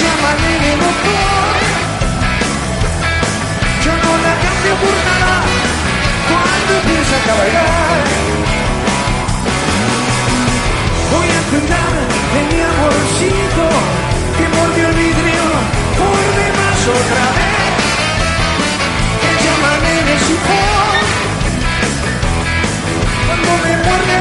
Llama mínimo boy. Yo no la cambio por nada cuando empieza a bailar. Voy a intentar en mi amorcito que mordió el vidrio por mi más otra vez. Ella maneja su voz. Cuando me muerde